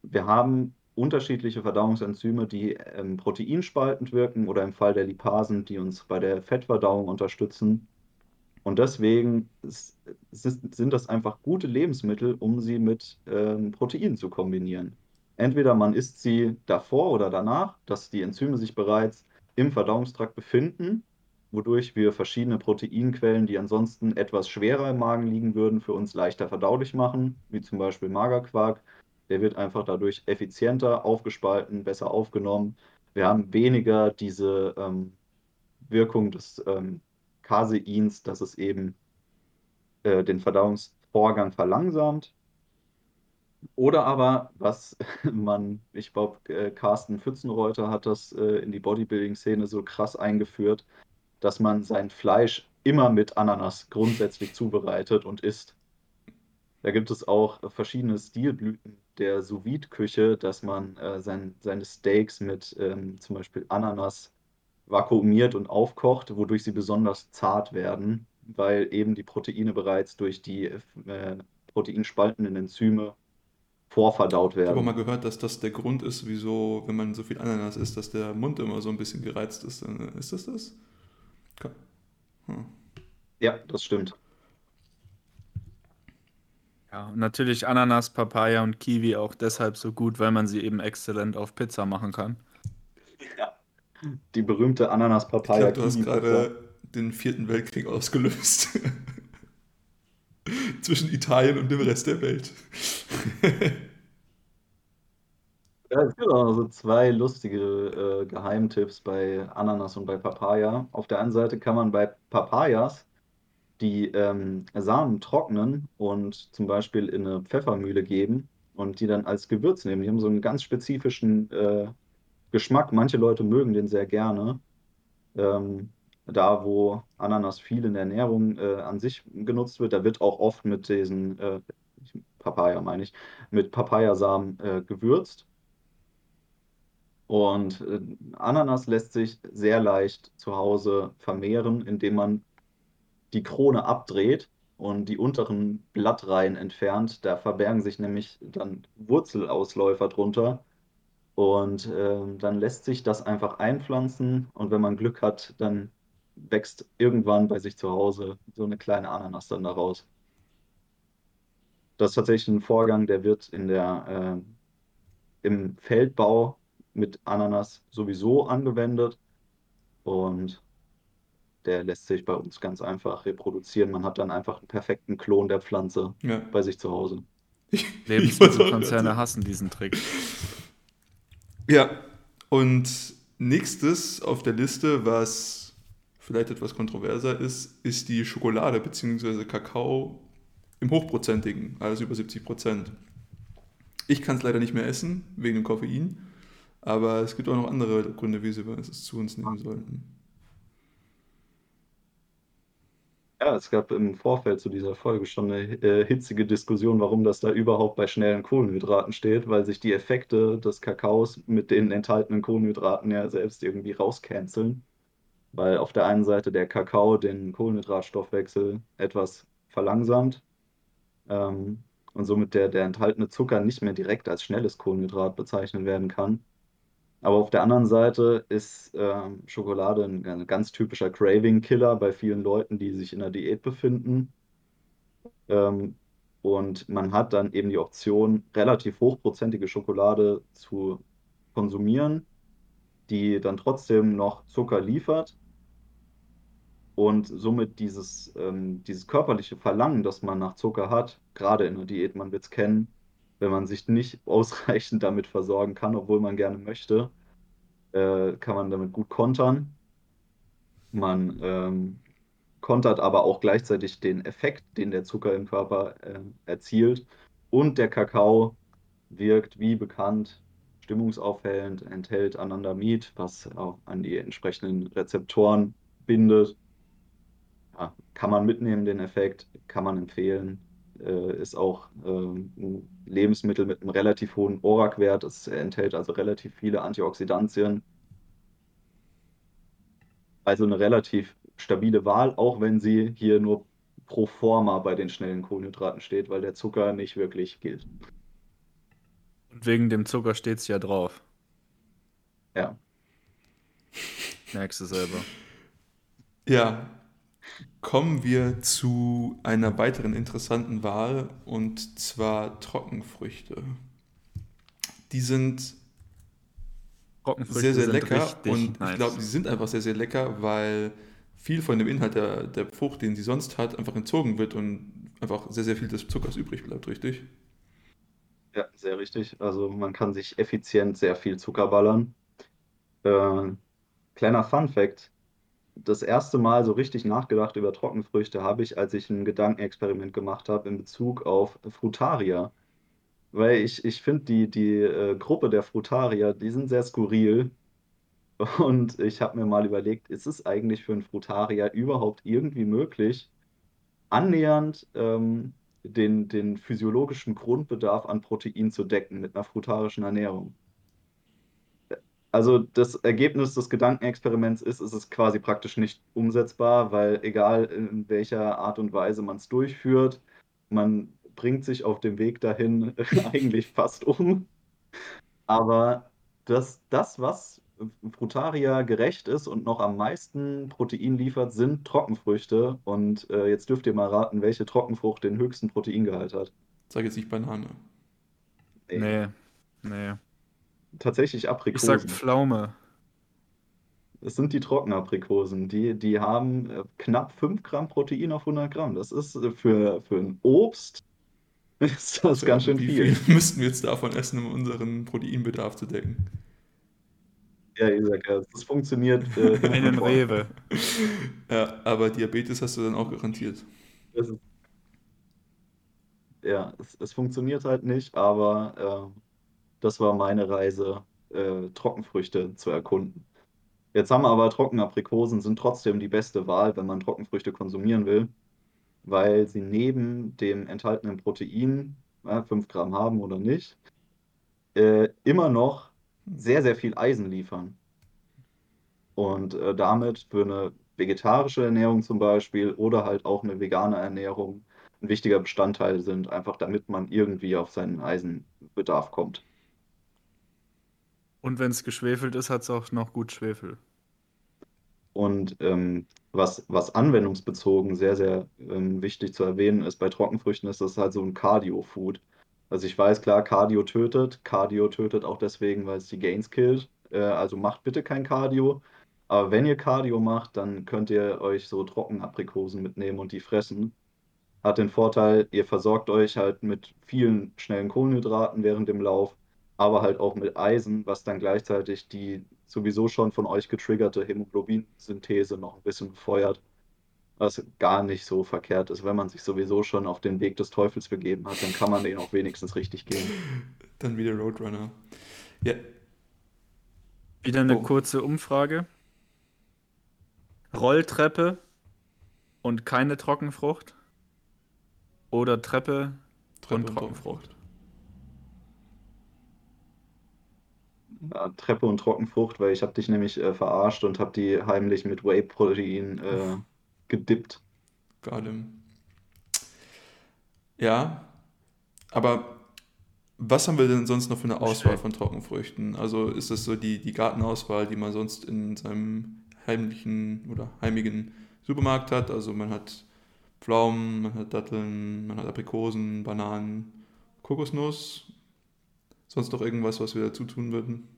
Wir haben unterschiedliche Verdauungsenzyme, die ähm, proteinspaltend wirken oder im Fall der Lipasen, die uns bei der Fettverdauung unterstützen. Und deswegen sind das einfach gute Lebensmittel, um sie mit ähm, Proteinen zu kombinieren. Entweder man isst sie davor oder danach, dass die Enzyme sich bereits im Verdauungstrakt befinden wodurch wir verschiedene Proteinquellen, die ansonsten etwas schwerer im Magen liegen würden, für uns leichter verdaulich machen, wie zum Beispiel Magerquark. Der wird einfach dadurch effizienter aufgespalten, besser aufgenommen. Wir haben weniger diese ähm, Wirkung des ähm, Caseins, dass es eben äh, den Verdauungsvorgang verlangsamt. Oder aber, was man, ich glaube, äh, Carsten Pfützenreuter hat das äh, in die Bodybuilding-Szene so krass eingeführt, dass man sein Fleisch immer mit Ananas grundsätzlich zubereitet und isst. Da gibt es auch verschiedene Stilblüten der sous küche dass man äh, sein, seine Steaks mit ähm, zum Beispiel Ananas vakuumiert und aufkocht, wodurch sie besonders zart werden, weil eben die Proteine bereits durch die äh, proteinspaltenden Enzyme vorverdaut werden. Ich habe auch mal gehört, dass das der Grund ist, wieso, wenn man so viel Ananas isst, dass der Mund immer so ein bisschen gereizt ist. Äh, ist das das? Hm. Ja, das stimmt. Ja, und natürlich Ananas, Papaya und Kiwi auch deshalb so gut, weil man sie eben exzellent auf Pizza machen kann. Ja. Die berühmte Ananas-Papaya. Ich glaub, du hast gerade den vierten Weltkrieg ausgelöst. Zwischen Italien und dem Rest der Welt. Ja, es gibt auch so zwei lustige äh, Geheimtipps bei Ananas und bei Papaya. Auf der einen Seite kann man bei Papayas die ähm, Samen trocknen und zum Beispiel in eine Pfeffermühle geben und die dann als Gewürz nehmen. Die haben so einen ganz spezifischen äh, Geschmack. Manche Leute mögen den sehr gerne. Ähm, da, wo Ananas viel in der Ernährung äh, an sich genutzt wird, da wird auch oft mit diesen, äh, Papaya meine ich, mit Papayasamen äh, gewürzt. Und äh, Ananas lässt sich sehr leicht zu Hause vermehren, indem man die Krone abdreht und die unteren Blattreihen entfernt. Da verbergen sich nämlich dann Wurzelausläufer drunter. Und äh, dann lässt sich das einfach einpflanzen. Und wenn man Glück hat, dann wächst irgendwann bei sich zu Hause so eine kleine Ananas dann daraus. Das ist tatsächlich ein Vorgang, der wird in der, äh, im Feldbau mit Ananas sowieso angewendet. Und der lässt sich bei uns ganz einfach reproduzieren. Man hat dann einfach einen perfekten Klon der Pflanze ja. bei sich zu Hause. Lebensmittelkonzerne hassen diesen Trick. Ja, und nächstes auf der Liste, was vielleicht etwas kontroverser ist, ist die Schokolade bzw. Kakao im Hochprozentigen, also über 70 Prozent. Ich kann es leider nicht mehr essen, wegen dem Koffein, aber es gibt auch noch andere Gründe, wie sie es zu uns nehmen sollten. Ja, es gab im Vorfeld zu dieser Folge schon eine äh, hitzige Diskussion, warum das da überhaupt bei schnellen Kohlenhydraten steht, weil sich die Effekte des Kakaos mit den enthaltenen Kohlenhydraten ja selbst irgendwie rauscanceln. Weil auf der einen Seite der Kakao den Kohlenhydratstoffwechsel etwas verlangsamt ähm, und somit der, der enthaltene Zucker nicht mehr direkt als schnelles Kohlenhydrat bezeichnet werden kann. Aber auf der anderen Seite ist ähm, Schokolade ein, ein ganz typischer Craving-Killer bei vielen Leuten, die sich in der Diät befinden. Ähm, und man hat dann eben die Option, relativ hochprozentige Schokolade zu konsumieren, die dann trotzdem noch Zucker liefert und somit dieses, ähm, dieses körperliche Verlangen, das man nach Zucker hat, gerade in der Diät, man wird es kennen, wenn man sich nicht ausreichend damit versorgen kann, obwohl man gerne möchte, äh, kann man damit gut kontern. Man ähm, kontert aber auch gleichzeitig den Effekt, den der Zucker im Körper äh, erzielt. Und der Kakao wirkt, wie bekannt, stimmungsaufhellend, enthält Anandamid, was auch an die entsprechenden Rezeptoren bindet. Ja, kann man mitnehmen, den Effekt, kann man empfehlen äh, ist auch äh, ein Lebensmittel mit einem relativ hohen ORAC-Wert. Es enthält also relativ viele Antioxidantien. Also eine relativ stabile Wahl, auch wenn sie hier nur pro forma bei den schnellen Kohlenhydraten steht, weil der Zucker nicht wirklich gilt. Und wegen dem Zucker steht es ja drauf. Ja. Merkst du selber. Ja, Kommen wir zu einer weiteren interessanten Wahl und zwar Trockenfrüchte. Die sind sehr, sehr lecker und nice. ich glaube, die sind einfach sehr, sehr lecker, weil viel von dem Inhalt der, der Frucht, den sie sonst hat, einfach entzogen wird und einfach sehr, sehr viel des Zuckers übrig bleibt, richtig? Ja, sehr richtig. Also man kann sich effizient sehr viel Zucker ballern. Äh, kleiner Fun Fact, das erste Mal so richtig nachgedacht über Trockenfrüchte habe ich, als ich ein Gedankenexperiment gemacht habe in Bezug auf Frutarier. Weil ich, ich finde, die, die äh, Gruppe der Frutarier, die sind sehr skurril. Und ich habe mir mal überlegt, ist es eigentlich für einen Frutarier überhaupt irgendwie möglich, annähernd ähm, den, den physiologischen Grundbedarf an Protein zu decken mit einer frutarischen Ernährung? Also das Ergebnis des Gedankenexperiments ist, es ist quasi praktisch nicht umsetzbar, weil egal in welcher Art und Weise man es durchführt, man bringt sich auf dem Weg dahin eigentlich fast um. Aber das, das, was Frutaria gerecht ist und noch am meisten Protein liefert, sind Trockenfrüchte. Und äh, jetzt dürft ihr mal raten, welche Trockenfrucht den höchsten Proteingehalt hat. Sag jetzt nicht Banane. Nee, nee. Tatsächlich Ich Aprikosen. sag Pflaume. Es sind die Trockenaprikosen. Die, die haben äh, knapp 5 Gramm Protein auf 100 Gramm. Das ist äh, für, für ein Obst ist das ganz schön Wie viel. viel müssten wir jetzt davon essen, um unseren Proteinbedarf zu decken? Ja, Isaac, ja, das funktioniert. Äh, Einen. Rewe. Ja, aber Diabetes hast du dann auch garantiert. Ist, ja, es, es funktioniert halt nicht, aber äh, das war meine Reise, äh, Trockenfrüchte zu erkunden. Jetzt haben wir aber Trockenaprikosen sind trotzdem die beste Wahl, wenn man Trockenfrüchte konsumieren will, weil sie neben dem enthaltenen Protein, ja, 5 Gramm haben oder nicht, äh, immer noch sehr, sehr viel Eisen liefern. Und äh, damit für eine vegetarische Ernährung zum Beispiel oder halt auch eine vegane Ernährung ein wichtiger Bestandteil sind, einfach damit man irgendwie auf seinen Eisenbedarf kommt. Und wenn es geschwefelt ist, hat es auch noch gut Schwefel. Und ähm, was, was anwendungsbezogen sehr, sehr ähm, wichtig zu erwähnen ist bei Trockenfrüchten, ist das halt so ein Cardio-Food. Also ich weiß, klar, Cardio tötet. Cardio tötet auch deswegen, weil es die Gains killt. Äh, also macht bitte kein Cardio. Aber wenn ihr Cardio macht, dann könnt ihr euch so Trockenaprikosen mitnehmen und die fressen. Hat den Vorteil, ihr versorgt euch halt mit vielen schnellen Kohlenhydraten während dem Lauf, aber halt auch mit Eisen, was dann gleichzeitig die sowieso schon von euch getriggerte Hämoglobinsynthese noch ein bisschen befeuert. Was gar nicht so verkehrt ist. Wenn man sich sowieso schon auf den Weg des Teufels begeben hat, dann kann man den auch wenigstens richtig gehen. Dann wieder Roadrunner. Ja, Wieder eine Oh. kurze Umfrage. Rolltreppe und keine Trockenfrucht? Oder Treppe Treppe und und Trockenfrucht? Treppe und Trockenfrucht, weil ich habe dich nämlich äh, verarscht und habe die heimlich mit Whey-Protein äh, gedippt. Galem. Ja, aber was haben wir denn sonst noch für eine Auswahl von Trockenfrüchten? Also ist das so die, die Gartenauswahl, die man sonst in seinem heimlichen oder heimigen Supermarkt hat? Also man hat Pflaumen, man hat Datteln, man hat Aprikosen, Bananen, Kokosnuss. Sonst noch irgendwas, was wir dazu tun würden?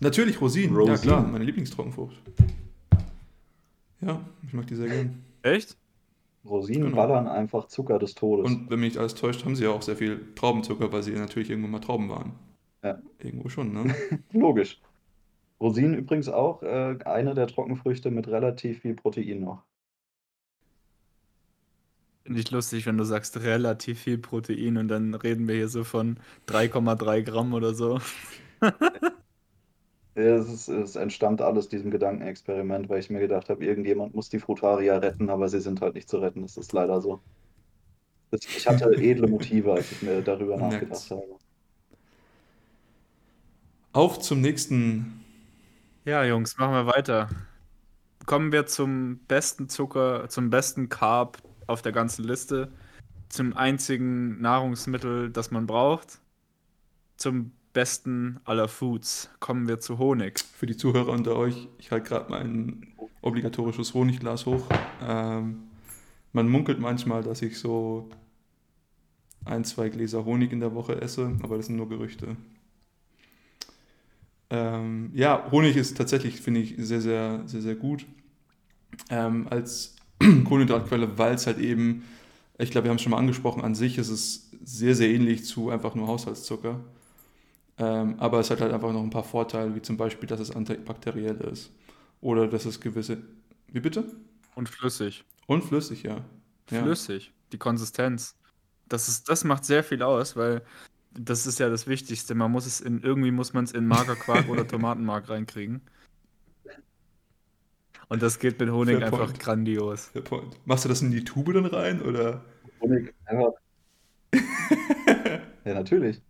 Natürlich Rosinen, ja Rosinen. klar, meine Lieblingstrockenfrucht. Ja, ich mag die sehr gern. Echt? Rosinen Genau. ballern einfach Zucker des Todes. Und wenn mich nicht alles täuscht, haben sie ja auch sehr viel Traubenzucker, weil sie natürlich irgendwann mal Trauben waren. Ja. Irgendwo schon, ne? Logisch. Rosinen übrigens auch äh, eine der Trockenfrüchte mit relativ viel Protein noch. Finde ich lustig, wenn du sagst relativ viel Protein und dann reden wir hier so von 3,3 Gramm oder so. Es, ist, es entstammt alles diesem Gedankenexperiment, weil ich mir gedacht habe, irgendjemand muss die Frutaria retten, aber sie sind halt nicht zu retten. Das ist leider so. Ich hatte edle Motive, als ich mir darüber nachgedacht habe. Auf zum nächsten. Ja, Jungs, machen wir weiter. Kommen wir zum besten Zucker, zum besten Carb auf der ganzen Liste, zum einzigen Nahrungsmittel, das man braucht, zum besten aller Foods. Kommen wir zu Honig. Für die Zuhörer unter euch, ich halte gerade mein obligatorisches Honigglas hoch. Ähm, man munkelt manchmal, dass ich so ein, zwei Gläser Honig in der Woche esse, aber das sind nur Gerüchte. Ähm, ja, Honig ist tatsächlich, finde ich, sehr, sehr, sehr, sehr gut. Ähm, als Kohlenhydratquelle, weil es halt eben, ich glaube, wir haben es schon mal angesprochen, an sich ist es sehr, sehr ähnlich zu einfach nur Haushaltszucker. Ähm, aber es hat halt einfach noch ein paar Vorteile, wie zum Beispiel, dass es antibakteriell ist. Oder dass es gewisse. Wie bitte? Und flüssig. Und flüssig, ja. ja. Flüssig. Die Konsistenz. Das, ist, das macht sehr viel aus, weil das ist ja das Wichtigste. Man muss es in, irgendwie muss man es in Magerquark oder Tomatenmark reinkriegen. Und das geht mit Honig Fair einfach point. grandios. Fair point. Machst du das in die Tube dann rein oder? Honig einfach. ja, natürlich.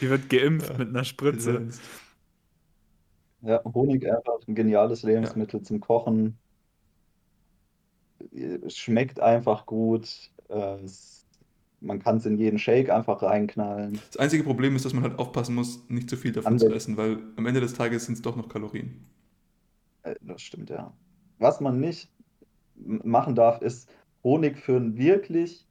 Die wird geimpft ja, mit einer Spritze. Ja, Honig einfach ein geniales Lebensmittel ja. zum Kochen. Es schmeckt einfach gut. Es, man kann es in jeden Shake einfach reinknallen. Das einzige Problem ist, dass man halt aufpassen muss, nicht zu viel davon An zu essen, weil am Ende des Tages sind es doch noch Kalorien. Äh, das stimmt, ja. Was man nicht machen darf, ist Honig für ein wirklich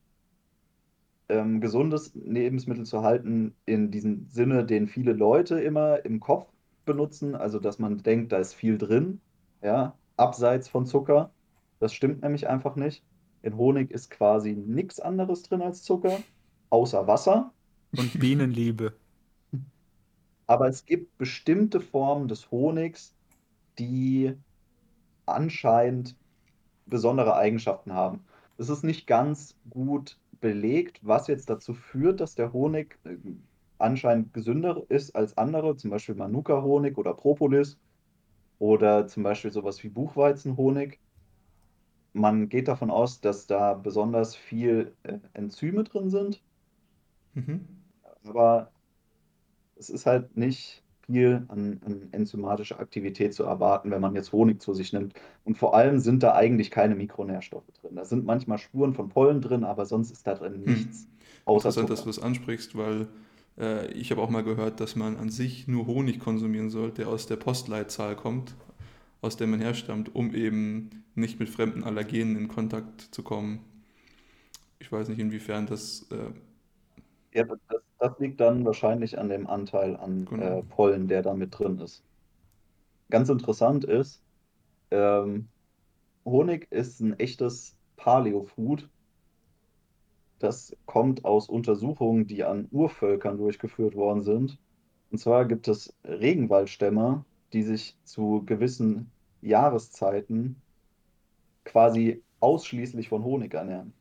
ähm, gesundes Lebensmittel zu halten, in diesem Sinne, den viele Leute immer im Kopf benutzen, also dass man denkt, da ist viel drin, ja, abseits von Zucker. Das stimmt nämlich einfach nicht. In Honig ist quasi nichts anderes drin als Zucker, außer Wasser. Und Bienenliebe. Aber es gibt bestimmte Formen des Honigs, die anscheinend besondere Eigenschaften haben. Es ist nicht ganz gut belegt, was jetzt dazu führt, dass der Honig äh, anscheinend gesünder ist als andere, zum Beispiel Manuka-Honig oder Propolis oder zum Beispiel sowas wie Buchweizenhonig. Man geht davon aus, dass da besonders viel äh, Enzyme drin sind. Mhm. Aber es ist halt nicht viel an, an enzymatischer Aktivität zu erwarten, wenn man jetzt Honig zu sich nimmt. Und vor allem sind da eigentlich keine Mikronährstoffe drin. Da sind manchmal Spuren von Pollen drin, aber sonst ist da drin hm. nichts. Hm. Außer Interessant, Zucker. dass du das ansprichst, weil äh, ich habe auch mal gehört, dass man an sich nur Honig konsumieren sollte, der aus der Postleitzahl kommt, aus der man herstammt, um eben nicht mit fremden Allergenen in Kontakt zu kommen. Ich weiß nicht, inwiefern das. Äh ja, das, das, liegt dann wahrscheinlich an dem Anteil an genau. äh, Pollen, der da mit drin ist. Ganz interessant ist, ähm, Honig ist ein echtes Paleo-Food das kommt aus Untersuchungen, die an Urvölkern durchgeführt worden sind. Und zwar gibt es Regenwaldstämme, die sich zu gewissen Jahreszeiten quasi ausschließlich von Honig ernähren.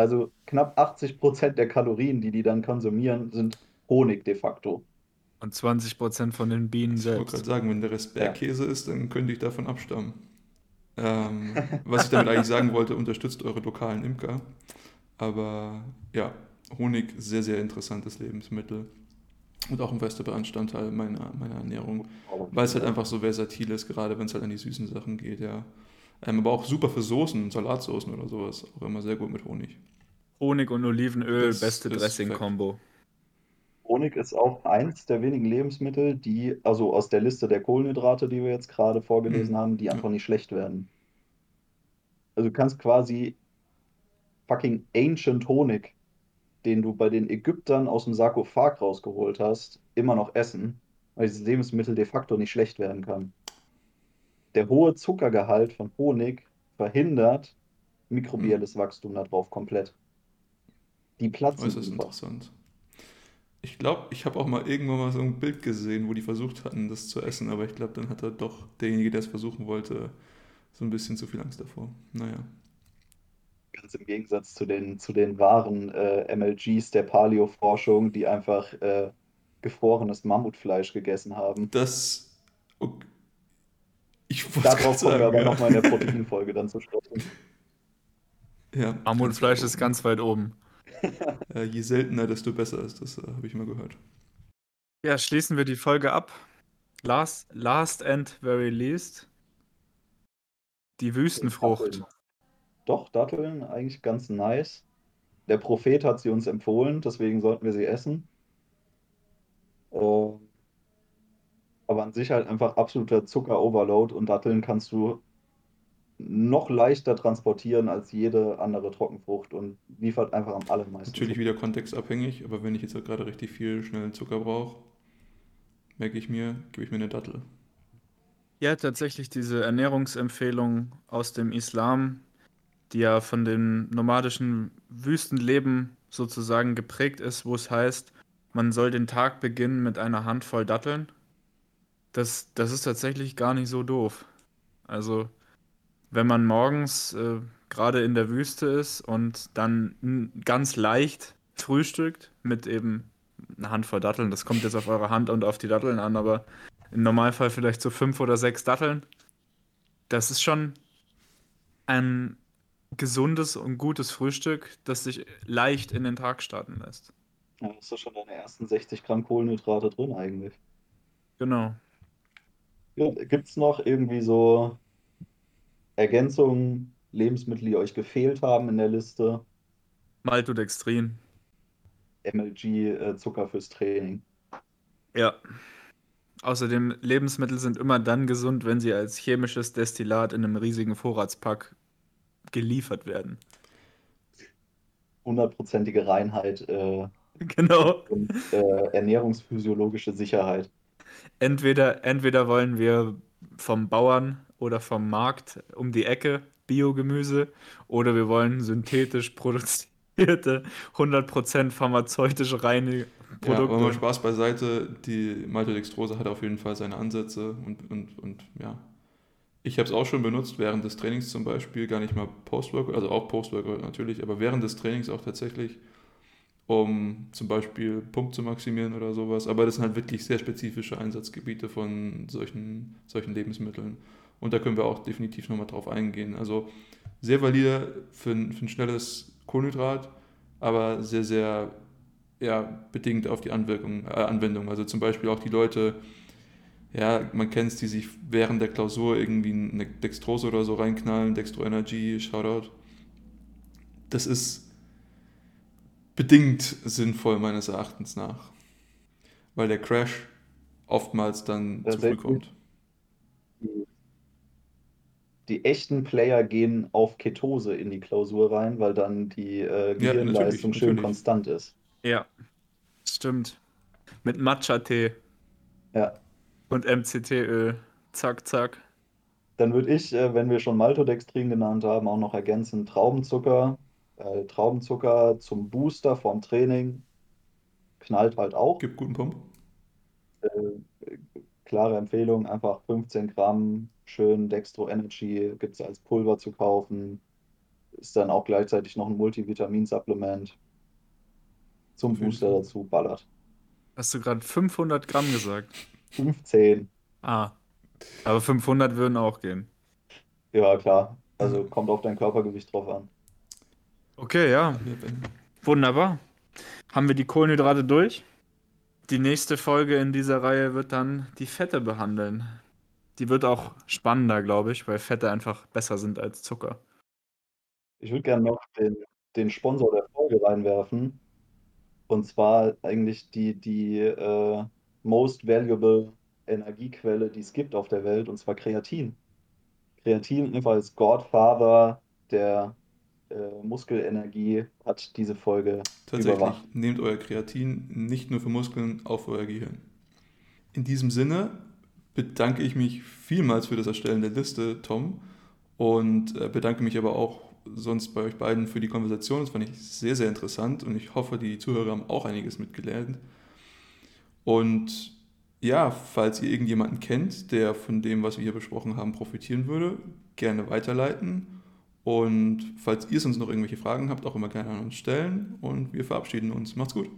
Also knapp 80 Prozent der Kalorien, die die dann konsumieren, sind Honig de facto. Und 20 Prozent von den Bienen selbst. Ich wollte gerade sagen, wenn der Rest Bergkäse ja. ist, dann könnte ich davon abstammen. Ähm, was ich damit eigentlich sagen wollte, unterstützt eure lokalen Imker. Aber ja, Honig, sehr, sehr interessantes Lebensmittel. Und auch ein fester Bestandteil meiner, meiner Ernährung. Weil es halt einfach so versatil ist, gerade wenn es halt an die süßen Sachen geht, ja. Ähm, aber auch super für Soßen, Salatsoßen oder sowas. Auch immer sehr gut mit Honig. Honig und Olivenöl, das beste Dressing-Kombo. Honig ist auch eins der wenigen Lebensmittel, die, also aus der Liste der Kohlenhydrate, die wir jetzt gerade vorgelesen mhm. haben, die einfach ja. nicht schlecht werden. Also du kannst quasi fucking Ancient Honig, den du bei den Ägyptern aus dem Sarkophag rausgeholt hast, immer noch essen, weil dieses Lebensmittel de facto nicht schlecht werden kann. Der hohe Zuckergehalt von Honig verhindert mikrobielles Wachstum darauf komplett. Die platzen. Das ist interessant. Ich glaube, ich habe auch mal irgendwann mal so ein Bild gesehen, wo die versucht hatten, das zu essen, aber ich glaube, dann hatte doch derjenige, der es versuchen wollte, so ein bisschen zu viel Angst davor. Naja. Ganz im Gegensatz zu den, zu den wahren äh, MLGs der Paleo-Forschung, die einfach äh, gefrorenes Mammutfleisch gegessen haben. Das. Okay. Ich Darauf kommen wir aber ja. nochmal in der Proteinfolge dann zu sprechen. Ja, Mammutfleisch ist ganz weit oben. äh, je seltener, desto besser ist das, äh, habe ich mal gehört. Ja, schließen wir die Folge ab. Last, last and very least. Die Wüstenfrucht. Doch, Datteln, eigentlich ganz nice. Der Prophet hat sie uns empfohlen, deswegen sollten wir sie essen. Äh, aber an sich halt einfach absoluter Zucker-Overload und Datteln kannst du noch leichter transportieren als jede andere Trockenfrucht und liefert einfach am allermeisten. Natürlich wieder kontextabhängig, aber wenn ich jetzt gerade richtig viel schnellen Zucker brauche, merke ich mir, gebe ich mir eine Dattel. Ja, tatsächlich diese Ernährungsempfehlung aus dem Islam, die ja von dem nomadischen Wüstenleben sozusagen geprägt ist, wo es heißt, man soll den Tag beginnen mit einer Handvoll Datteln. Das, das ist tatsächlich gar nicht so doof. Also, wenn man morgens äh, gerade in der Wüste ist und dann ganz leicht frühstückt mit eben einer Handvoll Datteln. Das kommt jetzt auf eure Hand und auf die Datteln an, aber im Normalfall vielleicht so fünf oder sechs Datteln. Das ist schon ein gesundes und gutes Frühstück, das sich leicht in den Tag starten lässt. Ja, hast du schon deine ersten 60 Gramm Kohlenhydrate drin eigentlich. Genau. Gibt es noch irgendwie so Ergänzungen, Lebensmittel, die euch gefehlt haben in der Liste? Maltodextrin. MLG äh, Zucker fürs Training. Ja. Außerdem, Lebensmittel sind immer dann gesund, wenn sie als chemisches Destillat in einem riesigen Vorratspack geliefert werden. Hundertprozentige Reinheit äh, Genau. und äh, ernährungsphysiologische Sicherheit. Entweder, entweder wollen wir vom Bauern oder vom Markt um die Ecke Biogemüse oder wir wollen synthetisch produzierte, 100% pharmazeutisch reine Ja, aber mal Produkte. Spaß beiseite, die Maltodextrose hat auf jeden Fall seine Ansätze und, und, und ja. Ich habe es auch schon benutzt, während des Trainings zum Beispiel, gar nicht mal Post-Workout, also auch Post-Workout natürlich, aber während des Trainings auch tatsächlich, um zum Beispiel Pump zu maximieren oder sowas. Aber das sind halt wirklich sehr spezifische Einsatzgebiete von solchen, solchen Lebensmitteln. Und da können wir auch definitiv nochmal drauf eingehen. Also sehr valide für, ein- für ein schnelles Kohlenhydrat, aber sehr, sehr ja, bedingt auf die Anwirkung, äh, Anwendung. Also zum Beispiel auch die Leute, ja, man kennt es, die sich während der Klausur irgendwie eine Dextrose oder so reinknallen, Dextro Energy, Shoutout. Das ist bedingt sinnvoll meines Erachtens nach, weil der Crash oftmals dann Ja, zu früh kommt. Die, die echten Player gehen auf Ketose in die Klausur rein, weil dann die äh, Ja, Gehirnleistung natürlich, schön natürlich. konstant ist. Ja, stimmt. Mit Matcha-Tee Ja. und MCT-Öl. Zack, zack. Dann würde ich, äh, wenn wir schon Maltodextrin genannt haben, auch noch ergänzen Traubenzucker. Äh, Traubenzucker zum Booster vorm Training knallt halt auch. Gibt guten Pump. Äh, klare Empfehlung, einfach 15 Gramm schön Dextro Energy gibt es als Pulver zu kaufen. Ist dann auch gleichzeitig noch ein Multivitaminsupplement zum Booster dazu, ballert. Hast du gerade 500 Gramm gesagt? 15, Ah. Aber 500 würden auch gehen. ja klar. Also kommt auf dein Körpergewicht drauf an. Okay, ja. Wunderbar. Haben wir die Kohlenhydrate durch? Die nächste Folge in dieser Reihe wird dann die Fette behandeln. Die wird auch spannender, glaube ich, weil Fette einfach besser sind als Zucker. Ich würde gerne noch den, den Sponsor der Folge reinwerfen. Und zwar eigentlich die, die äh, most valuable Energiequelle, die es gibt auf der Welt, und zwar Kreatin. Kreatin einfach als Godfather der äh, Muskelenergie hat diese Folge Tatsächlich, überwacht. nehmt euer Kreatin nicht nur für Muskeln, auch für euer Gehirn. In diesem Sinne bedanke ich mich vielmals für das Erstellen der Liste, Tom, und äh, bedanke mich aber auch sonst bei euch beiden für die Konversation. Das fand ich sehr, sehr interessant und ich hoffe, die Zuhörer haben auch einiges mitgelernt. Und ja, falls ihr irgendjemanden kennt, der von dem, was wir hier besprochen haben, profitieren würde, gerne weiterleiten. Und falls ihr sonst noch irgendwelche Fragen habt, auch immer gerne an uns stellen. Und wir verabschieden uns. Macht's gut.